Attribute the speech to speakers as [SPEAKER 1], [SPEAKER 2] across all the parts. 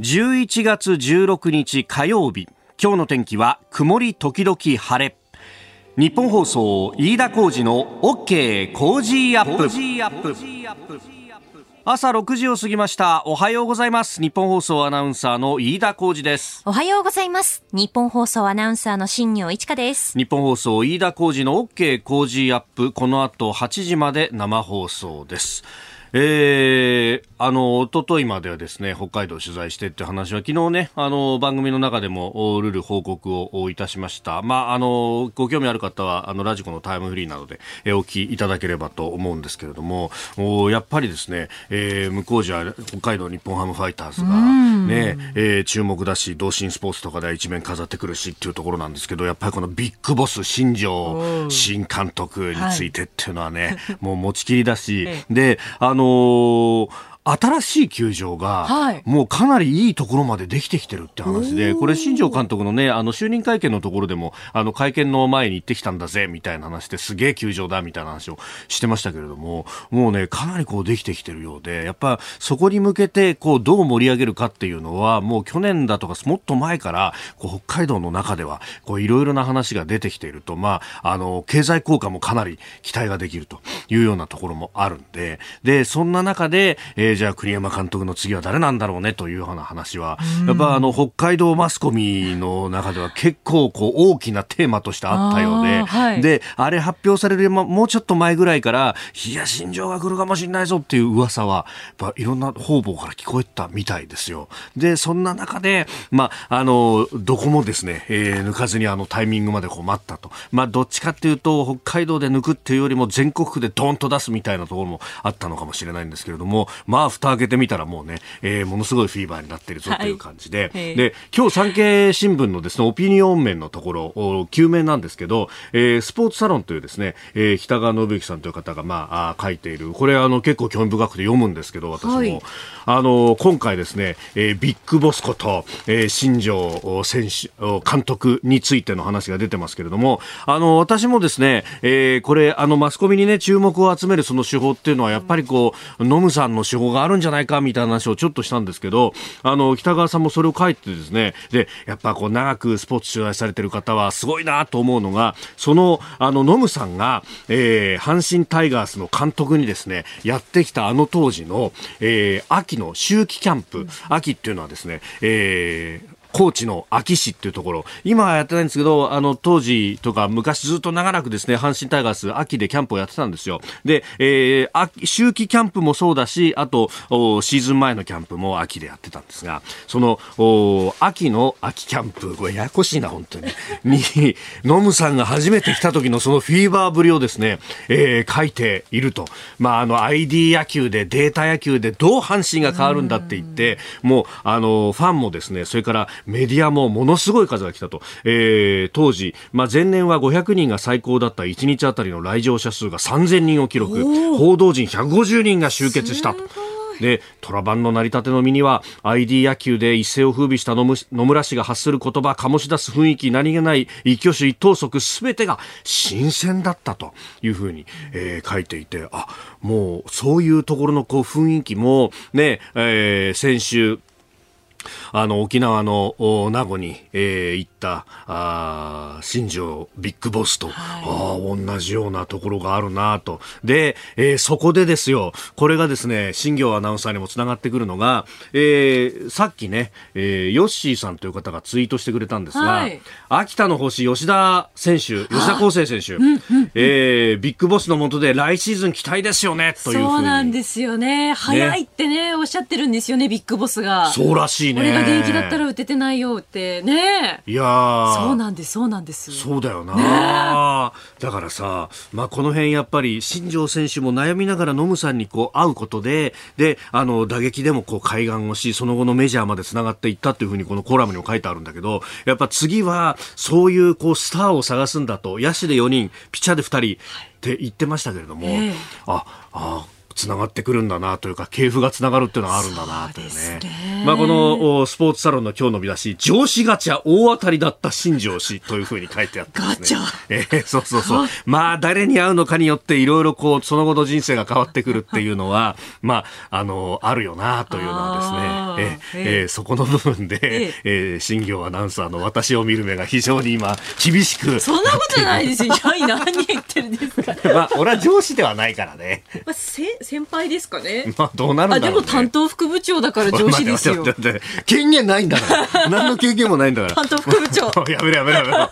[SPEAKER 1] 11月16日火曜日。今日の天気は曇り時々晴れ。日本放送飯田浩二の OK 工事アップ。朝6時を過ぎました。おはようございます。日本放送アナウンサーの飯田浩二です。
[SPEAKER 2] おはようございます。日本放送アナウンサーの新業一華です。
[SPEAKER 1] 日本放送飯田浩二の OK 工事アップ。この後8時まで生放送ですえー、あの、一昨日まではですね、北海道取材してって話は、昨日ね、あの、番組の中でも、ルール報告をいたしました。まあ、あの、ご興味ある方は、あの、ラジコのタイムフリーなどで、えお聞きいただければと思うんですけれども、おやっぱりですね、えー、向こうじゃ、北海道日本ハムファイターズが、ね、えー、注目だし、同心スポーツとかで一面飾ってくるしっていうところなんですけど、やっぱりこのビッグボス、新庄新監督についてっていうのはね、はい、もう持ちきりだし、で、あのの新しい球場が、もうかなりいいところまでできてきてるって話で、これ、新庄監督のね、あの、就任会見のところでも、あの、会見の前に行ってきたんだぜ、みたいな話ですげえ球場だ、みたいな話をしてましたけれども、もうね、かなりこうできてきてるようで、やっぱそこに向けて、こう、どう盛り上げるかっていうのは、もう去年だとか、もっと前から、こう、北海道の中では、こう、いろいろな話が出てきていると、まあ、あの、経済効果もかなり期待ができるというようなところもあるんで、で、そんな中で、えー、じゃあ栗山監督督の次は誰なんだろうねというような話は、やっぱあの北海道マスコミの中では結構こう大きなテーマとしてあったようで、はい、で、あれ発表されるもうちょっと前ぐらいから、いや、新庄が来るかもしれないぞっていう噂は、やっぱいろんな方々から聞こえたみたいですよ。で、そんな中で、まあ、あの、どこもですね、えー、抜かずにあのタイミングまでこう待ったと。まあ、どっちかっていうと、北海道で抜くっていうよりも全国区でドーンと出すみたいなところもあったのかもしれないんですけれども、まあ、蓋開けてみたらもうね、えー、ものすごいフィーバーになっているぞという感じで、はい、で、今日産経新聞のですね、オピニオン面のところ、9面なんですけど、えー、スポーツサロンというですね、えー、北川信之さんという方が、まあ、あ書いている、これあの結構興味深くて読むんですけど、私も、はい、あの、今回ですね、えー、ビッグボスこと、えー、新庄選手、監督についての話が出てますけれども、あの、私もですね、えー、これ、あの、マスコミにね、注目を集めるその手法っていうのは、やっぱりこう、ノムさんの手法があるんじゃないかみたいな話をちょっとしたんですけど、あの、北川さんもそれを書いてですね、で、やっぱこう、長くスポーツ取材されてる方はすごいなと思うのが、その、あの、ノムさんが、えー、阪神タイガースの監督にですね、やってきたあの当時の、えー、秋の秋季キャンプ、秋っていうのはですね、えー、高知の安芸市っていうところ、今はやってないんですけど、あの、当時とか昔ずっと長らくですね、阪神タイガース秋でキャンプをやってたんですよ。で、えー、秋、秋季キャンプもそうだし、あと、シーズン前のキャンプも秋でやってたんですが、その、秋の秋キャンプ、これややこしいな、本当に。に、ノムさんが初めて来た時のそのフィーバーぶりをですね、えー、書いていると。まあ、あの、ID 野球で、データ野球でどう阪神が変わるんだって言って、もう、あの、ファンもですね、それから、メディアもものすごい数が来たと、えー、当時、まあ、前年は500人が最高だった1日あたりの来場者数が3000人を記録。報道陣150人が集結したと。で、虎版の成り立ての身には、ID 野球で一世を風靡した野村氏が発する言葉、醸し出す雰囲気、何気ない一挙手一投足、すべてが新鮮だったというふうに、えー、書いていて、あ、もう、そういうところのこう雰囲気も、ね、えー、先週、あの、沖縄の名護に、えー、行ってた、あ新庄ビッグボスと、はい、あ同じようなところがあるなと。で、えー、そこでですよ、これがですね、新庄アナウンサーにもつながってくるのが、えー、さっきね、えー、ヨッシーさんという方がツイートしてくれたんですが、はい、秋田の星、吉田選手、吉田康生選手、えー、ビッグボスのもとで来シーズン期待ですよね、という
[SPEAKER 2] そうなんですよね。早いってね、ねおっしゃってるんですよね、ビッグボスが。
[SPEAKER 1] そうらしいね。
[SPEAKER 2] が現役だったら打ててないよってね。
[SPEAKER 1] いや
[SPEAKER 2] そうなんです、そうなんです。
[SPEAKER 1] そうだよな。ね、だからさ、まあこの辺やっぱり新庄選手も悩みながらノムさんにこう会うことで、で、あの打撃でもこう開眼をし、その後のメジャーまで繋がっていったっていうふうにこのコラムにも書いてあるんだけど、やっぱ次はそういうこうスターを探すんだと、野手で4人、ピッチャーで2人って言ってましたけれども、えー、あ、あ、つながってくるんだなというか系譜がつながるっていうのがあるんだなというね。まあ、このスポーツサロンの今日の見出し上司ガチャ大当たりだった新上司というふうに書いてあって
[SPEAKER 2] ガチャ、
[SPEAKER 1] えー、そうそうそう。まあ誰に会うのかによっていろいろこうその後の人生が変わってくるっていうのはまああのあるよなというのはですね。えー、えー、そこの部分で、ええ。ー、新業アナウンサーの私を見る目が非常に今厳しく。
[SPEAKER 2] そんなことないですよ。何言ってるんですか。
[SPEAKER 1] まあ俺は上司ではないからね、
[SPEAKER 2] まあ、せ先輩ですかね？
[SPEAKER 1] まあどうなるんだろう、ね、
[SPEAKER 2] でも担当副部長だから上司ですよ。
[SPEAKER 1] 権限ないんだから。何の経験もないんだから。
[SPEAKER 2] 担当副部長。
[SPEAKER 1] やめろやめろやめろ。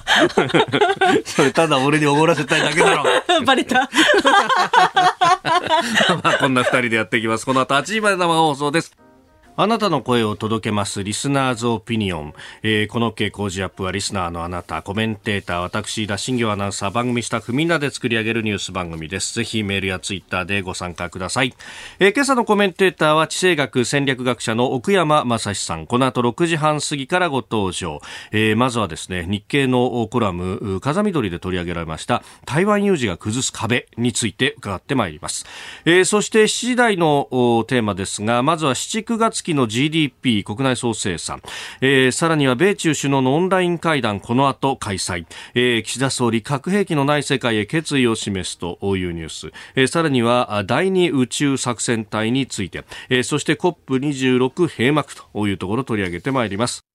[SPEAKER 1] それただ俺におごらせたいだけだろ。
[SPEAKER 2] バレた。
[SPEAKER 1] まあこんな二人でやっていきます。この後8時まで生放送ですあなたの声を届けますリスナーズオピニオン、えー、この傾向時アップはリスナーのあなた。コメンテーター私田新業アナウンサー番組スタッフみんなで作り上げるニュース番組です。ぜひメールやツイッターでご参加ください、えー、今朝のコメンテーターは地政学戦略学者の奥山正史さん。この後6時半過ぎからご登場、えー、まずはですね日経のコラム風見鶏で取り上げられました台湾有事が崩す壁について伺ってまいります、えー、そして7時台のテーマですがまずは7、9月期の GDP 国内総生産、えー、さらには米中首脳のオンライン会談この後開催、えー、岸田総理核兵器のない世界へ決意を示すというニュース、えー、さらには第二宇宙作戦隊について、えー、そして COP26 閉幕というところを取り上げてまいります。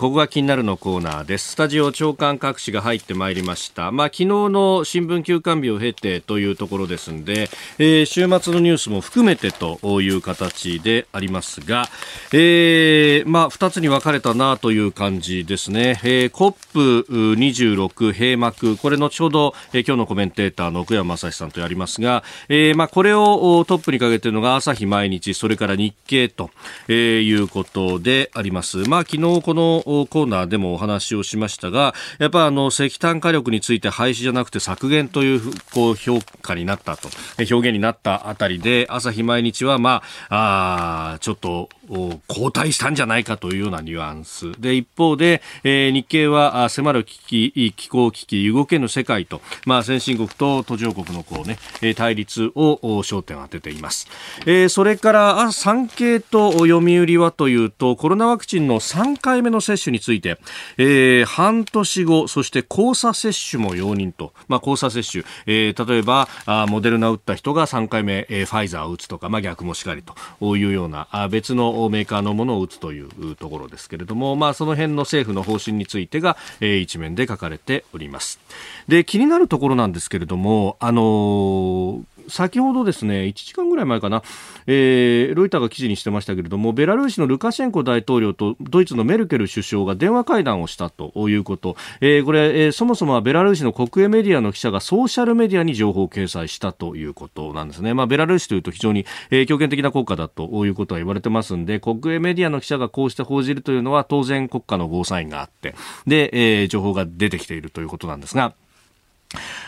[SPEAKER 1] ここが気になるのコーナーです。スタジオ長官各紙が入ってまいりました。まあ、昨日の新聞休刊日を経てというところですんで、えー、週末のニュースも含めてという形でありますが、えー、まあ、二つに分かれたなという感じですね。えー、COP26 閉幕、これ後ほど、えー、今日のコメンテーターの奥山正史さんとやりますが、えー、まあ、これをトップにかけているのが朝日毎日、それから日経と、えー、いうことであります。まあ、昨日このコーナーでもお話をしましたが、やっぱあの石炭火力について廃止じゃなくて削減というこう評価になったと、表現になったあたりで、朝日毎日はまあ、あちょっと後退したんじゃないかというようなニュアンス。で、一方で、えー、日経は迫る危機、気候危機、動けぬ世界と、まあ先進国と途上国のこうね、対立を焦点を当てています。えー、それから、産経と読売はというと、コロナワクチンの3回目の接種について、えー、半年後、そして交差接種も容認と、まあ交差接種、えー、例えば、あモデルナ打った人が3回目、えー、ファイザーを打つとか、まあ逆もしかりというような、あ別のメーカーのものを打つというところですけれども、まあ、その辺の政府の方針についてが、えー、一面で書かれております。で気になるところなんですけれども、あのー、先ほどですね、1時間ぐらい前かな、えー、ロイターが記事にしてましたけれども、ベラルーシのルカシェンコ大統領とドイツのメルケル首相が電話会談をしたということ、えー、これ、えー、そもそもはベラルーシの国営メディアの記者がソーシャルメディアに情報を掲載したということなんですね。まあ、ベラルーシというと非常に、えー、強権的な国家だということは言われてますんで、国営メディアの記者がこうして報じるというのは当然国家のゴーサインがあって、で、えー、情報が出てきているということなんですが、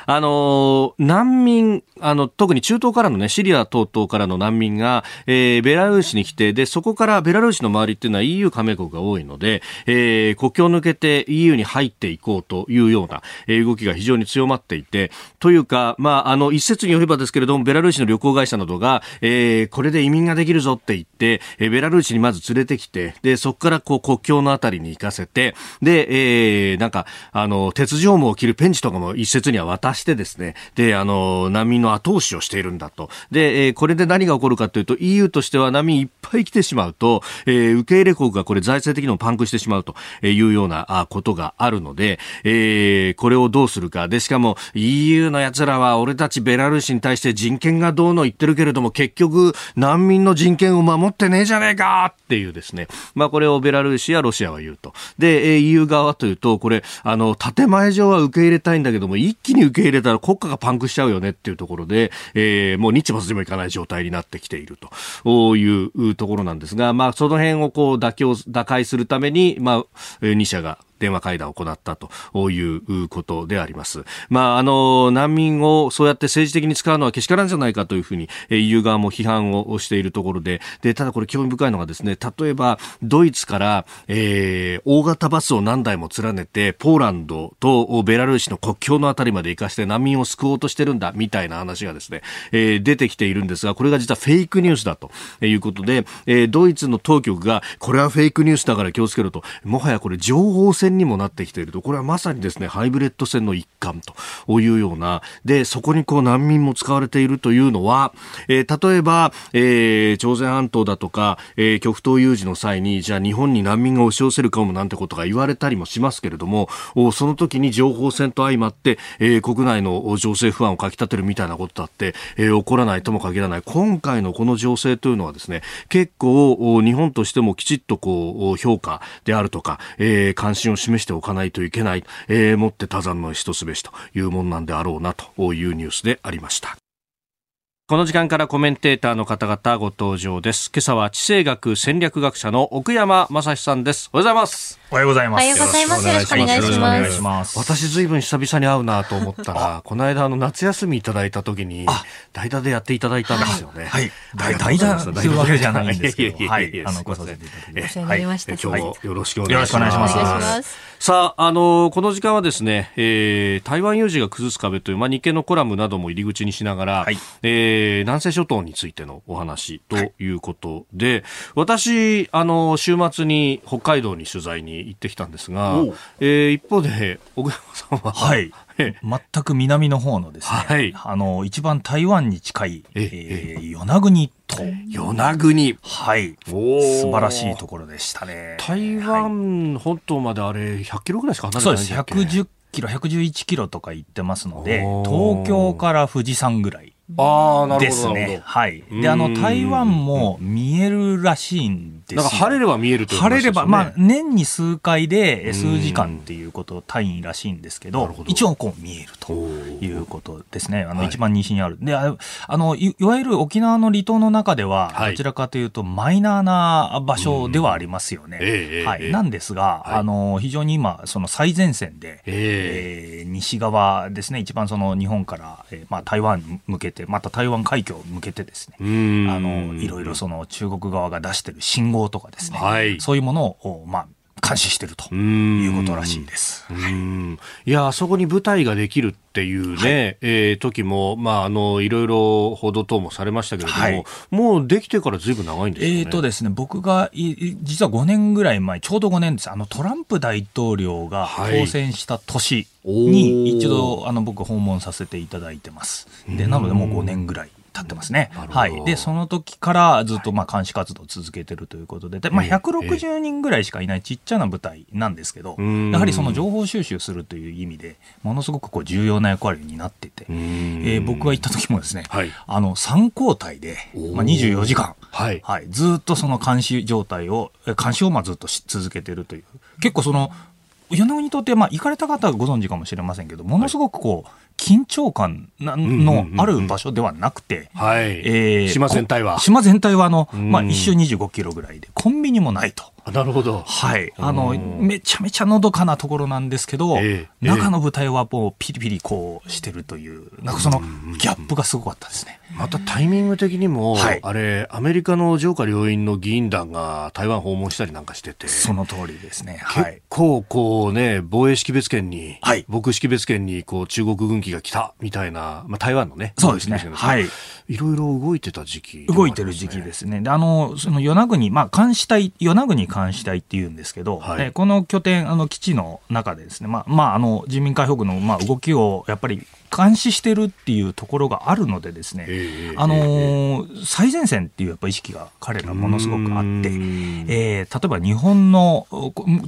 [SPEAKER 1] あの、難民、あの、特に中東からのね、シリア等々からの難民が、えー、ベラルーシに来て、で、そこからベラルーシの周りっていうのは EU 加盟国が多いので、えー、国境を抜けて EU に入っていこうというような、えー、動きが非常に強まっていて、というか、まあ、あの、一説によればですけれども、ベラルーシの旅行会社などが、えー、これで移民ができるぞって言って、えー、ベラルーシにまず連れてきて、で、そこからこう国境のあたりに行かせて、で、えー、なんか、あの、鉄条網を切るペンチとかも一説にには渡してですね、で、あの、難民の後押しをしているんだと。で、えー、これで何が起こるかというと、EU としては難民いっぱい来てしまうと、えー、受け入れ国がこれ財政的にもパンクしてしまうというようなことがあるので、えー、これをどうするか。で、しかも EU の奴らは俺たちベラルーシに対して人権がどうの言ってるけれども、結局難民の人権を守ってねえじゃねえかっていうですね。まあこれをベラルーシやロシアは言うと。で、EU 側というと、これ、あの、建前上は受け入れたいんだけども、一気に受け入れたら国家がパンクしちゃうよねっていうところで、えー、もう日没でもいかない状態になってきていると。いうところなんですが、まあ、その辺をこう妥協、打開するために、まあ、2社が電話会談を行ったということであります。まあ、あの、難民をそうやって政治的に使うのはけしからんじゃないかというふうに、EU 側も批判をしているところで、で、ただこれ興味深いのがですね、例えば、ドイツから、えー、大型バスを何台も連ねて、ポーランドとベラルーシの国境のあたりまで行かして難民を救おうとしてるんだ、みたいな話がですね、えー、出てきているんですが、これが実はフェイクニュースだということで、えー、ドイツの当局が、これはフェイクニュースだから気をつけろと、もはやこれ情報戦にもなってきていると、これはまさにですね、ハイブリッド戦の一環と。いうような、で、そこにこう難民も使われているというのは、えー、例えば、えー、朝鮮半島だとか、えー、極東有事の際に、じゃあ日本に難民が押し寄せるかもなんてことが言われたりもしますけれども、その時に情報戦と相まって、えー、国内の情勢不安をかき立てるみたいなことだって、えー、起こらないとも限らない。今回のこの情勢というのはですね、結構日本としてもきちっとこう評価であるとか、えー、関心をを示しておかないといけない、えー、もって多山の一すべしというもんなんであろうなというニュースでありました。この時間からコメンテーターの方々ご登場です。今朝は地政学戦略学者の奥山正史さんです。おはようございます。
[SPEAKER 3] おはようございます。
[SPEAKER 2] おはようございます。よろしくお願いします。
[SPEAKER 1] 私ずいぶん久々に会うなと思ったら、この間あの夏休みいただいた時に、代打でやっていただいたんですよね。
[SPEAKER 3] はい。代打というわけじゃないんですけど、はい。あの、ごさせていただきま
[SPEAKER 2] した。はい。今
[SPEAKER 1] 日もよろしくお願いします。
[SPEAKER 3] よろしくお願いします。
[SPEAKER 1] さあ、あのこの時間はですね、えー、台湾有事が崩す壁という、まあ、日経のコラムなども入り口にしながら、はい、えー、南西諸島についてのお話ということで、はい、私、あの週末に北海道に取材に行ってきたんですが、が、えー、一方で、小山さんは、
[SPEAKER 3] はい。全く南の方のですね、はい、あの、一番台湾に近い、えー、与那国島。
[SPEAKER 1] 与那国。
[SPEAKER 3] はい。素晴らしいところでしたね。
[SPEAKER 1] 台湾本島まであれ、100キロぐらいしか離れてないん
[SPEAKER 3] です110キロ、111キロとか行ってますので、東京から富士山ぐらい。
[SPEAKER 1] ああ、なるほど。
[SPEAKER 3] ね。はい。で、あの、台湾も見えるらしいん。
[SPEAKER 1] なんか晴れれば見えるという、
[SPEAKER 3] ね、晴れれば、まあ、年に数回で数時間っていうこと単位らしいんですけど、ど。一応こう見えるということですね。あの、一番西にある。で、あのい、いわゆる沖縄の離島の中では、どちらかというとマイナーな場所ではありますよね。はい。なんですが、あの、非常に今、その最前線で、えー、西側ですね、一番その日本から、えー、まあ、台湾に向けて、また台湾海峡を向けてですね、あの、いろいろその中国側が出してる信号とかですね、はい、そういうものを、まあ、監視してるということらしいです。
[SPEAKER 1] いや、あそこに舞台ができるっていうね、はい、えー、時も、まあ、あの、いろいろ報道等もされましたけれども、はい、もうできてからずいぶん長いんですね。
[SPEAKER 3] えっ、ー、とですね、僕が実は5年ぐらい前、ちょうど5年です。あの、トランプ大統領が当選した年に、一度、あの、僕訪問させていただいてます。で、なのでもう5年ぐらい。経ってますね。はい。で、その時からずっとまあ監視活動を続けてるということで、でまあ、160人ぐらいしかいないちっちゃな部隊なんですけど、やはりその情報収集するという意味で、ものすごくこう重要な役割になってて、えー、僕が行った時もですね、はい、あの、3交代で、まあ、24時間、はい、はい、ずっとその監視状態を、監視をまあずっとし続けてるという、結構その、与那国島って、まあ、行かれた方はご存知かもしれませんけど、ものすごくこう、緊張感のある場所ではなくて、
[SPEAKER 1] 島全体は。
[SPEAKER 3] 島全体はあの、まあ、一周25キロぐらいで、コンビニもないと。
[SPEAKER 1] なるほど。
[SPEAKER 3] はい。あの、めちゃめちゃのどかなところなんですけど、えー、中の舞台はもうピリピリこうしてるという、なんかそのギャップがすごかったですね。
[SPEAKER 1] またタイミング的にも、はい、あれ、アメリカの上下両院の議員団が台湾訪問したりなんかしてて、
[SPEAKER 3] その通りですね。
[SPEAKER 1] はい、結構こうね、防衛識別圏に、はい、防空識別圏にこう中国軍機が来たみたいな、まあ台湾のね、
[SPEAKER 3] そうですね。はい。
[SPEAKER 1] いろいろ動いてた時期、ね、
[SPEAKER 3] 動いてる時期ですね。で、あの、その与那国、まあ監視隊、与那国監視隊っていうんですけど、はい、えこの拠点、あの基地の中でですね、まあ、まあ、あの、人民解放軍の、まあ、動きをやっぱり監視してるっていうところがあるのでですね、あのー、最前線っていうやっぱ意識が彼らものすごくあって、えー、例えば日本の、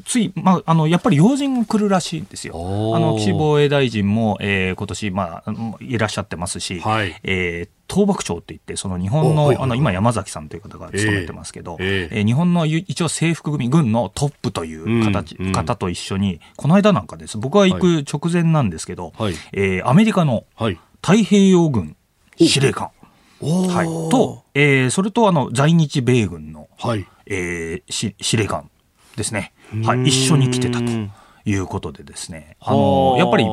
[SPEAKER 3] つい、まあ、あの、やっぱり要人が来るらしいんですよ。あの、岸防衛大臣も、えー、今年、まあ、いらっしゃってますし、はい、えー、東幕長って言って、その日本の、あの、今山崎さんという方が務めてますけど、えー、えー、日本の一応制服組、軍のトップという形、うん、方と一緒に、この間なんかです、僕は行く直前なんですけど、はい、えー、アメリカの太平洋軍司令官、はい、と、えー、それとあの、在日米軍の、はい、えー、司令官ですね。はい、一緒に来てたと。いうことでですね、あのやっぱり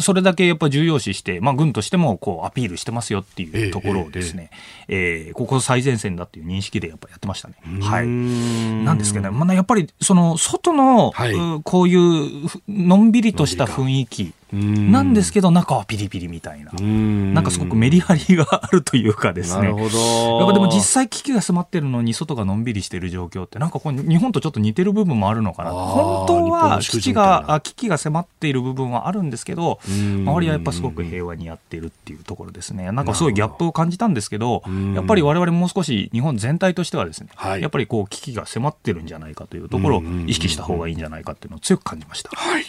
[SPEAKER 3] それだけやっぱ重要視して、まあ、軍としてもこうアピールしてますよっていうところをですね、えええー、ここ最前線だっていう認識でやっぱやってましたね。はい、なんですけどね、まあ、やっぱりその外の、はい、こういうのんびりとした雰囲気なんですけど、中はピリピリみたいな。なんかすごくメリハリがあるというかですね。なるほど。やっぱでも実際危機が迫ってるのに外がのんびりしてる状況って、なんかこう日本とちょっと似てる部分もあるのかな。本当は危機が、危機が迫っている部分はあるんですけど、周りはやっぱすごく平和にやってるっていうところですね。なんかすごいギャップを感じたんですけど、やっぱり我々もう少し日本全体としてはですね、はい、やっぱりこう危機が迫ってるんじゃないかというところを意識した方がいいんじゃないかっていうのを強く感じました。はい、はい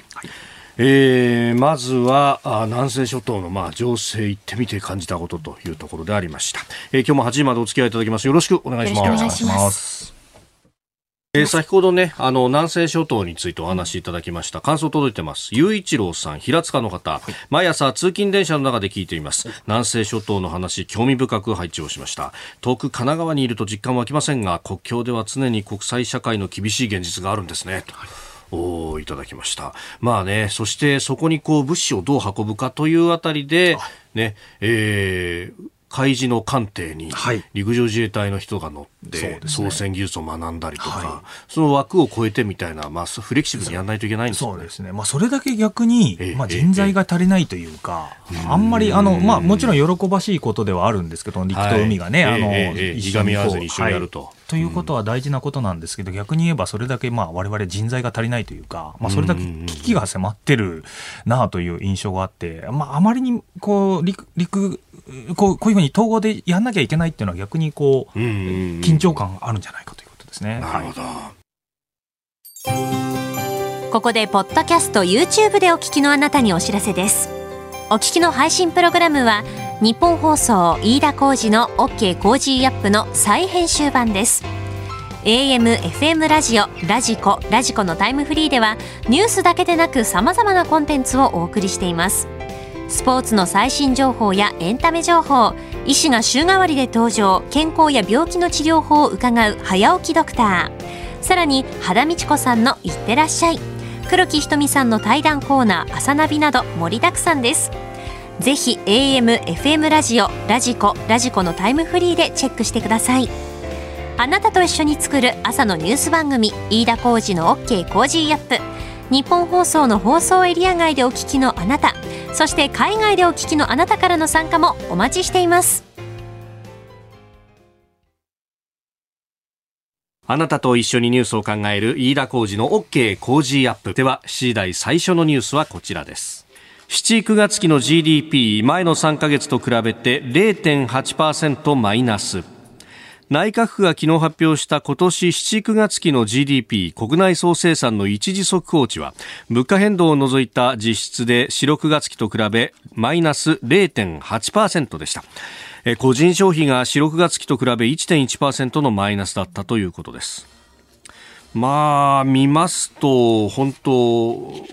[SPEAKER 1] えー、まずはあ南西諸島のまあ情勢行ってみて感じたことというところでありました、えー、今日も8時までお付き合いいただきますよろしくお願いしますお願いしますえー、先ほどね、あの、南西諸島についてお話しいただきました。感想届いてます。雄一郎さん、平塚の方、はい、毎朝通勤電車の中で聞いています。南西諸島の話、興味深く配置をしました。遠く神奈川にいると実感湧きませんが、国境では常に国際社会の厳しい現実があるんですね。はいおいただきました。まあね、そしてそこにこう物資をどう運ぶかというあたりで、ね、えー、海事の艦艇に陸上自衛隊の人が乗って、操船技術を学んだりとか、はい、その枠を超えてみたいな、まあ、フレキシブルにやらないといけないんです
[SPEAKER 3] よね。そうですね。まあ、それだけ逆に、まあ、人材が足りないというか、あんまり、あの、まあ、もちろん喜ばしいことではあるんですけど、陸と海がね、あの、
[SPEAKER 1] いがみ合わずに一緒にやると。
[SPEAKER 3] ということは大事なことなんですけど、逆に言えばそれだけまあ我々人材が足りないというか、まあ、それだけ危機が迫ってるなあという印象があって、まあ、あまりにこう陸陸こうこういうふうに統合でやんなきゃいけないっていうのは逆にこう緊張感があるんじゃないかということですね。
[SPEAKER 1] なるほど、
[SPEAKER 4] はい、ここでポッドキャスト YouTube でお聞きのあなたにお知らせです。お聞きの配信プログラムはニッポン放送飯田浩司の OK Cozy Up の再編集版です。AM、FM ラジオ、ラジコ、ラジコのタイムフリーではニュースだけでなく様々なコンテンツをお送りしています。スポーツの最新情報やエンタメ情報医師が週替わりで登場健康や病気の治療法を伺う早起きドクター。さらに肌道子さんのいってらっしゃい。黒木ひとみさんの対談コーナー朝ナビなど盛りだくさんです。ぜひ AM、FM ラジオ、ラジコ、ラジコのタイムフリーでチェックしてください。あなたと一緒に作る朝のニュース番組、飯田浩司の OK Cozy Up。ニッポン放送の放送エリア外でお聞きのあなた、そして海外でお聞きのあなたからの参加もお待ちしています。
[SPEAKER 1] あなたと一緒にニュースを考える飯田浩司の OK Cozy Up。では、7時台最初のニュースはこちらです。7、9月期の GDP 前の3ヶ月と比べて0.8%マイナス。内閣府が昨日発表した今年7、9月期の GDP 国内総生産の一次速報値は物価変動を除いた実質で4、6月期と比べマイナス0.8%でした。個人消費が4、6月期と比べ1.1%のマイナスだったということです。まあ、見ますと、本当、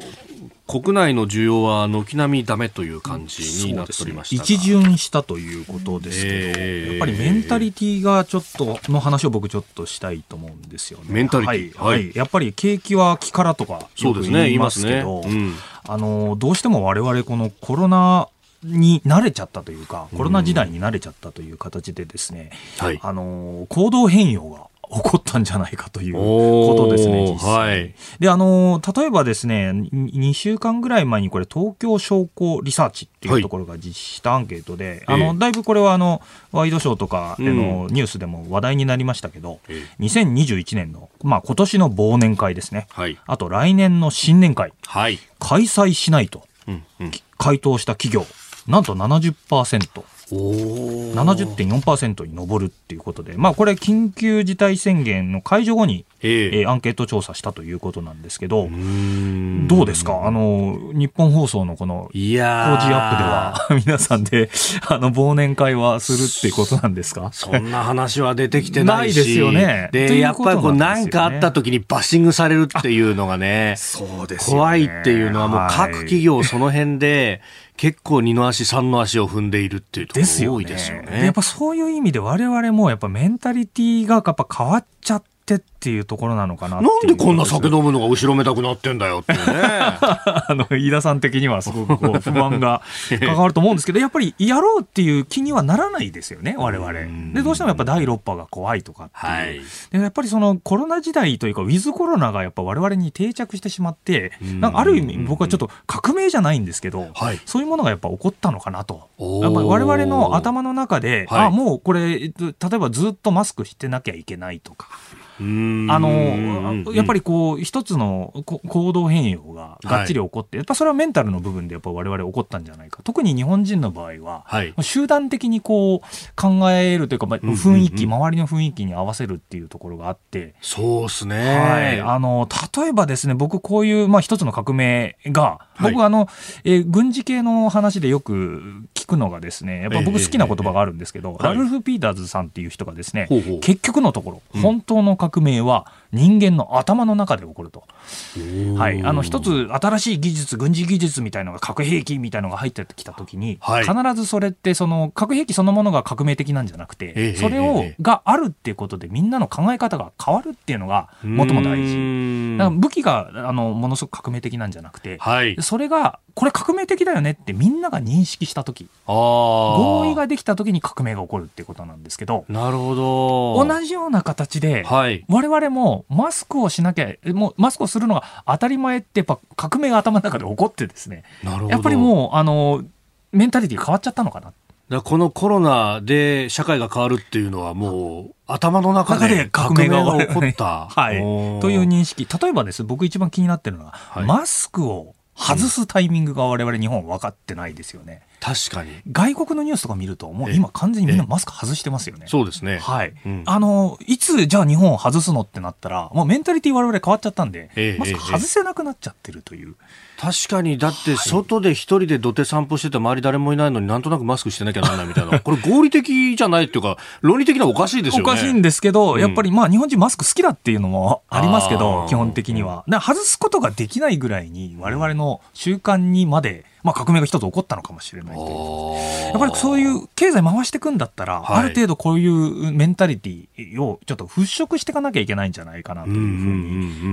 [SPEAKER 1] 国内の需要は軒並みダメという感じになっておりました、
[SPEAKER 3] ね、一巡したということですけど、えー、やっぱりメンタリティーがちょっとの話を僕ちょっとしたいと思うんですよね。
[SPEAKER 1] メンタリティ。
[SPEAKER 3] ー、はい、はい、やっぱり景気は気からとかよく言いますけど、ねね。うん、あのどうしても我々このコロナに慣れちゃったというか、コロナ時代に慣れちゃったという形でですね、はい、あの行動変容が起こったんじゃないかということですね、実際。はい、で、あの、例えばですね、2週間ぐらい前にこれ、東京商工リサーチっていうところが実施したアンケートで、はい、あの、だいぶこれはあの、ワイドショーとかのニュースでも話題になりましたけど、うん、2021年の、まあ今年の忘年会ですね、はい、あと来年の新年会、はい、開催しないと、うんうん、回答した企業、なんと70%。70.4%に上るっていうことで、まあ、これ、緊急事態宣言の解除後に、えー、アンケート調査したということなんですけど、どうですか、あの日本放送のこの工事アップでは、皆さんであの忘年会はするってことなんですか？
[SPEAKER 1] そんな話は出てきてない
[SPEAKER 3] ですよね。
[SPEAKER 1] で、やっぱりこう、なんかあった時にバッシングされるっていうのがね、そうです、ね、怖いっていうのは、もう各企業、その辺で、結構二の足三の足を踏んでいるっていうところ多いですよね。
[SPEAKER 3] やっぱそういう意味で我々もやっぱメンタリティがやっぱ変わっちゃってっていうところなのかな
[SPEAKER 1] なんでこんな酒飲むのが後ろめたくなってんだよってね。
[SPEAKER 3] あの、飯田さん的にはすごくこう不安が関わると思うんですけど、やっぱりやろうっていう気にはならないですよね、我々。で、どうしてもやっぱ第6波が怖いとかっていう。はい、でやっぱりそのコロナ時代というか、ウィズコロナがやっぱ我々に定着してしまって、なんかある意味僕はちょっと革命じゃないんですけど、はい、そういうものがやっぱ起こったのかなと。やっぱ我々の頭の中で、はい、あ、もうこれ、例えばずっとマスクしてなきゃいけないとか。あのやっぱりこう一つの行動変容ががっちり起こって、はい、やっぱそれはメンタルの部分でやっぱ我々起こったんじゃないか。特に日本人の場合は、はい、集団的にこう考えるというか、まあ、雰囲気、周りの雰囲気に合わせるっていうところがあって。
[SPEAKER 1] そうですね、
[SPEAKER 3] はい、あの例えばですね僕こういう、まあ、一つの革命が僕、あの、えー、軍事系の話でよく聞くのがですねやっぱ僕好きな言葉があるんですけど、ラルフ・ピーターズさんっていう人がですね、結局のところ本当の革命は人間の頭の中で起こると。はい、あの一つ新しい技術軍事技術みたいのが核兵器みたいのが入ってきた時に、はい、必ずそれってその核兵器そのものが革命的なんじゃなくて、えそれを、があるっていうことでみんなの考え方が変わるっていうのがもとも大事。だから武器があのものすごく革命的なんじゃなくて、はい、それがこれ革命的だよねってみんなが認識した時。合意ができた時に革命が起こるっていうことなんですけど
[SPEAKER 1] なるほど。
[SPEAKER 3] 同じような形で、はい、我々もマスクをしなきゃもうマスクをするのが当たり前ってやっぱ革命が頭の中で起こってですね。やっぱりもうあのメンタリティ変わっちゃったのかな。
[SPEAKER 1] だこのコロナで社会が変わるっていうのはもう頭の中で革命が起こった。
[SPEAKER 3] はい。という認識。例えばです、僕一番気になってるのは、はい、マスクを外すタイミングが我々日本分かってないですよね。
[SPEAKER 1] 確かに。
[SPEAKER 3] 外国のニュースとか見ると、もう今完全にみんなマスク外してますよね。
[SPEAKER 1] そうですね。
[SPEAKER 3] はい。うん、あの、いつじゃあ日本を外すのってなったら、もうメンタリティ我々変わっちゃったんで、マスク外せなくなっちゃってるという。
[SPEAKER 1] 確かに、だって外で一人で土手散歩してて周り誰もいないのになんとなくマスクしてなきゃならないみたいな。これ合理的じゃないっていうか、論理的にはおかしいですよね。
[SPEAKER 3] おかしいんですけど、やっぱりまあ日本人マスク好きだっていうのもありますけど、基本的には。外すことができないぐらいに我々の習慣にまで、まあ、革命が一つ起こったのかもしれないという。やっぱりそういう経済回していくんだったら、はい、ある程度こういうメンタリティをちょっと払拭していかなきゃいけないんじゃないかなという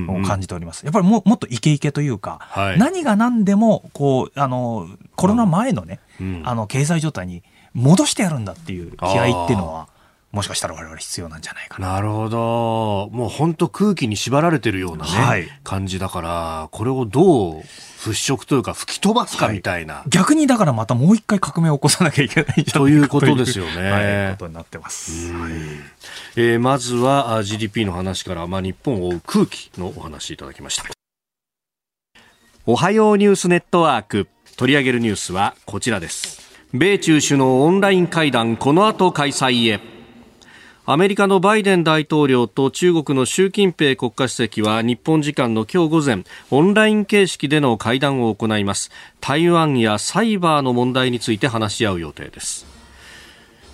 [SPEAKER 3] ふうに感じております。やっぱりももっとイケイケというか、はい、何が何でもこうあのコロナ前のね、うん、あの経済状態に戻してやるんだっていう気合っていうのは。もしかしたら我々必要なんじゃないかな。
[SPEAKER 1] なるほど。もう本当空気に縛られてるようなね、はい、感じだから、これをどう払拭というか吹き飛ばすかみたいな、は
[SPEAKER 3] い、逆にだからまたもう一回革命を起こさなきゃいけない
[SPEAKER 1] ということですよね。
[SPEAKER 3] はい、ことになってます。はい、
[SPEAKER 1] えー、まずは GDP の話から、まあ、日本を追う空気のお話いただきました。おはようニュースネットワーク取り上げるニュースはこちらです。米中首脳オンライン会談この後開催へ。アメリカのバイデン大統領と中国の習近平国家主席は日本時間の今日午前オンライン形式での会談を行います。台湾やサイバーの問題について話し合う予定です。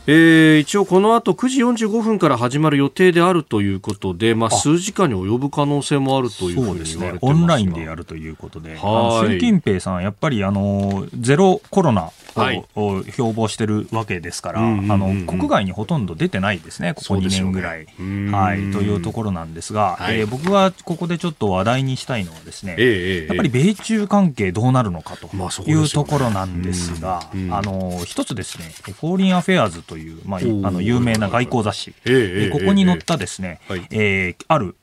[SPEAKER 1] えー、一応この後9時45分から始まる予定であるということで、まあ、数時間に及ぶ可能性もあるというふうに言われてます、ね、
[SPEAKER 3] オンラインでやるということで、習近平さん、やっぱりあのゼロコロナを標榜してるわけですから、あの国外にほとんど出てないですね、ここ2年ぐらい、ね、はい、というところなんですが、はい、えー、僕がここでちょっと話題にしたいのはですね、えー、やっぱり米中関係どうなるのかというところなんですが、あの一つですね、フォーリンアフェアーズという、まあ、あの有名な外交雑誌、えー、ここに載ったですね、えある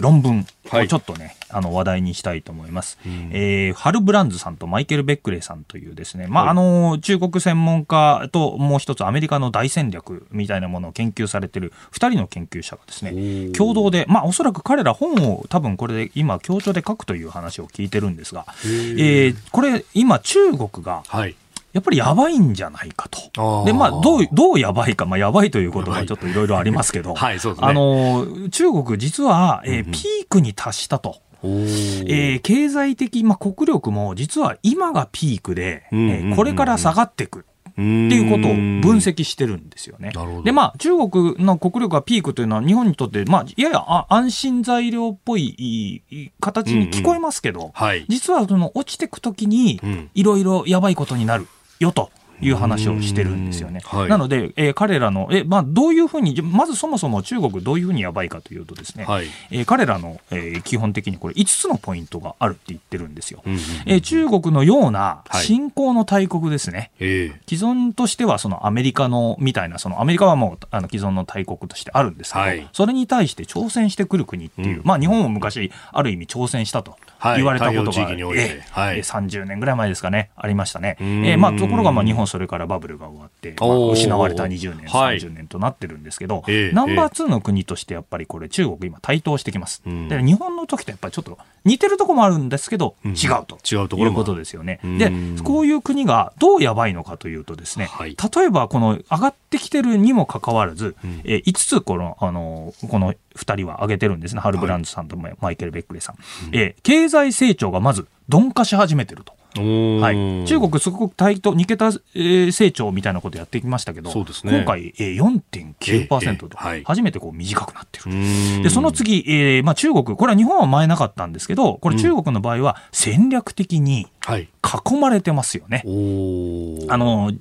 [SPEAKER 3] 論文をちょっとね、はい、あの話題にしたいと思います、うん、えー、ハル・ブランズさんとマイケル・ベックレーさんというですね、まあ、はい、あの中国専門家ともう一つアメリカの大戦略みたいなものを研究されてる2人の研究者がですね共同で、まあ、おそらく彼ら本を多分これで今共著で書くという話を聞いてるんですが、えー、これ今中国が、はいやっぱりやばいんじゃないかと。で、まあ、どう、どうやばいか、まあ、やばいということはちょっといろいろありますけど、はい、ね。あの、中国実は、えー、ピークに達したと。えー、経済的、まあ、国力も実は今がピークで、えー、これから下がっていく。っていうことを分析してるんですよね。で、まあ、中国の国力がピークというのは日本にとって、まあ、やや安心材料っぽい形に聞こえますけど、うんうん。はい、実はその落ちていくときに、いろいろやばいことになるよという話をしてるんですよね。
[SPEAKER 1] はい
[SPEAKER 3] なので、えー彼らの、えまあ、どういうふうに、まずそもそも中国どういうふうにやばいかというとですね、
[SPEAKER 1] はい
[SPEAKER 3] えー彼らの、えー基本的にこれ5つのポイントがあるって言ってるんですよ。
[SPEAKER 1] うんうん
[SPEAKER 3] えー中国のような
[SPEAKER 1] はい
[SPEAKER 3] 新興の大国ですね。
[SPEAKER 1] ええ
[SPEAKER 3] 既存としてはそのアメリカのみたいなそのアメリカはもうあの既存の大国としてあるんですけど、
[SPEAKER 1] はい
[SPEAKER 3] それに対して挑戦してくる国っていう、
[SPEAKER 1] うん
[SPEAKER 3] まあ日本も昔ある意味挑戦したと
[SPEAKER 1] はい
[SPEAKER 3] 言われたことが、
[SPEAKER 1] はい。
[SPEAKER 3] ええ30年ぐらい前ですかね。ありましたね。え
[SPEAKER 1] ん。
[SPEAKER 3] えまあところがまあ日本それからバブルが終わって、まあ失われた20年
[SPEAKER 1] はい。
[SPEAKER 3] 30年となってるんですけど、
[SPEAKER 1] ええ
[SPEAKER 3] ナンバー2の国としてやっぱりこれ中国今台頭してきます。
[SPEAKER 1] うん。
[SPEAKER 3] で日本の時とやっぱりちょっと似てるところもあるんですけど、
[SPEAKER 1] うん。
[SPEAKER 3] 違うと。
[SPEAKER 1] 違うところも。
[SPEAKER 3] いうことですよね。
[SPEAKER 1] うん。
[SPEAKER 3] でこういう国がどうやばいのかというとですね、
[SPEAKER 1] はい。
[SPEAKER 3] 例えばこの上がってきてるにもかかわらず、
[SPEAKER 1] うん。
[SPEAKER 3] えー5つこの、あの、この2人は挙げてるんですね。ハルブランドさんとマイケル・ベックレさん。えー経済成長がまず鈍化し始めてると。はい、中国、すごく対等、2桁、えー成長みたいなことやってきましたけど、
[SPEAKER 1] そうですね
[SPEAKER 3] 今回、えー、4.9%と、初めてこう短くなってる。で、その次、えーまあ、中国、これは日本は前なかったんですけど、これ中国の場合は戦略的に
[SPEAKER 1] はい
[SPEAKER 3] 囲まれてますよね。
[SPEAKER 1] おー。
[SPEAKER 3] あの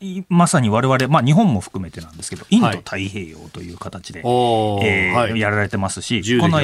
[SPEAKER 3] いまさに我々、まあ、日本も含めてなんですけど、インド
[SPEAKER 1] はい
[SPEAKER 3] 太平洋という形で、
[SPEAKER 1] おー。
[SPEAKER 3] えー
[SPEAKER 1] はい。
[SPEAKER 3] やられてますし、この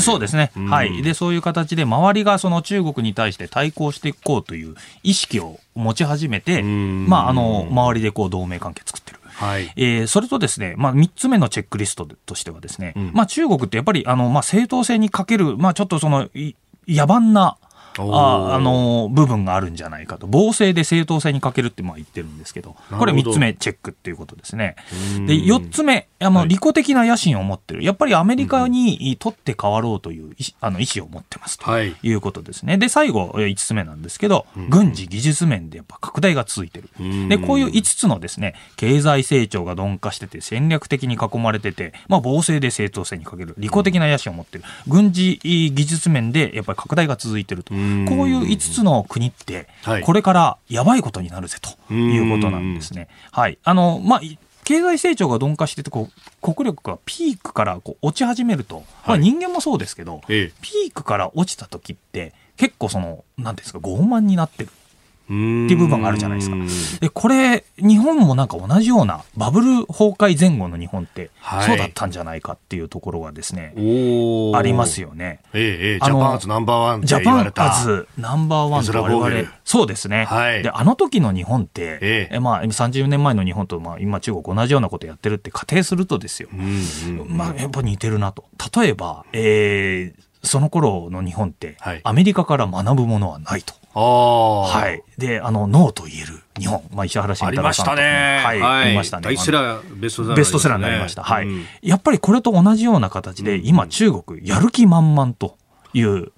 [SPEAKER 3] そうですね、
[SPEAKER 1] うん。
[SPEAKER 3] はい、でそういう形で、周りがその中国に対して対抗していこうという意識を持ち始めて、
[SPEAKER 1] うん。
[SPEAKER 3] まあ、あの周りでこう同盟関係作ってる。
[SPEAKER 1] はい。
[SPEAKER 3] えーそれとですね、まあ、3つ目のチェックリストとしてはですね、
[SPEAKER 1] うん。
[SPEAKER 3] まあ、中国ってやっぱりあの、まあ、正当性に欠ける、まあ、ちょっとそのい野蛮なああの部分があるんじゃないかと。暴政で正当性に欠けるってまあ言ってるんですけど。これ3つ目チェックっていうことですね。
[SPEAKER 1] うん。
[SPEAKER 3] で4つ目あの、
[SPEAKER 1] はい。
[SPEAKER 3] 利己的な野心を持ってる。やっぱりアメリカに取って代わろうという意思あの意思を持ってますと
[SPEAKER 1] はい。
[SPEAKER 3] いうことですね。で最後5つ目なんですけど、
[SPEAKER 1] うん
[SPEAKER 3] 軍事技術面でやっぱ拡大が続いてる。
[SPEAKER 1] うん
[SPEAKER 3] でこういう5つのですね経済成長が鈍化してて戦略的に囲まれてて、まあ、暴政で正当性に欠ける。利己的な野心を持ってる。軍事技術面でやっぱり拡大が続いてるとこう
[SPEAKER 1] うん
[SPEAKER 3] いう5つの国って
[SPEAKER 1] はい。
[SPEAKER 3] これからやばいことになるぜということなんですね。はい。あのまあい経済成長が鈍化しててこう国力がピークからこう落ち始めると、まあ、
[SPEAKER 1] はい。
[SPEAKER 3] 人間もそうですけど、
[SPEAKER 1] え
[SPEAKER 3] ピークから落ちた時って結構その何ですか傲慢になってる。
[SPEAKER 1] えって
[SPEAKER 3] いう部分があるじゃないですか。でこれ日本もなんか同じようなバブル崩壊前後の日本って
[SPEAKER 1] はい。
[SPEAKER 3] そうだったんじゃないかっていうところがですね、ありますよね。
[SPEAKER 1] ええええ。ジャパンアズナンバーワン
[SPEAKER 3] ジャパンアズナンバーワンと我々、そうですね。
[SPEAKER 1] はい。
[SPEAKER 3] で、あの時の日本って、
[SPEAKER 1] ええ。
[SPEAKER 3] えまあ、30年前の日本と、まあ、今中国同じようなことやってるって仮定するとですよ。
[SPEAKER 1] うんうんうん。
[SPEAKER 3] まあ、やっぱ似てるなと。例えば、えーその頃の日本って、
[SPEAKER 1] はい。
[SPEAKER 3] アメリカから学ぶものはないと。はい。で、あの、ノーと言える日本。まあ、石原慎太郎さんと
[SPEAKER 1] ね。
[SPEAKER 3] はい、ありましたね。
[SPEAKER 1] ベストセラー
[SPEAKER 3] ベストセラーになりました。はい、
[SPEAKER 1] うん。
[SPEAKER 3] やっぱりこれと同じような形で、今中国やる気満々という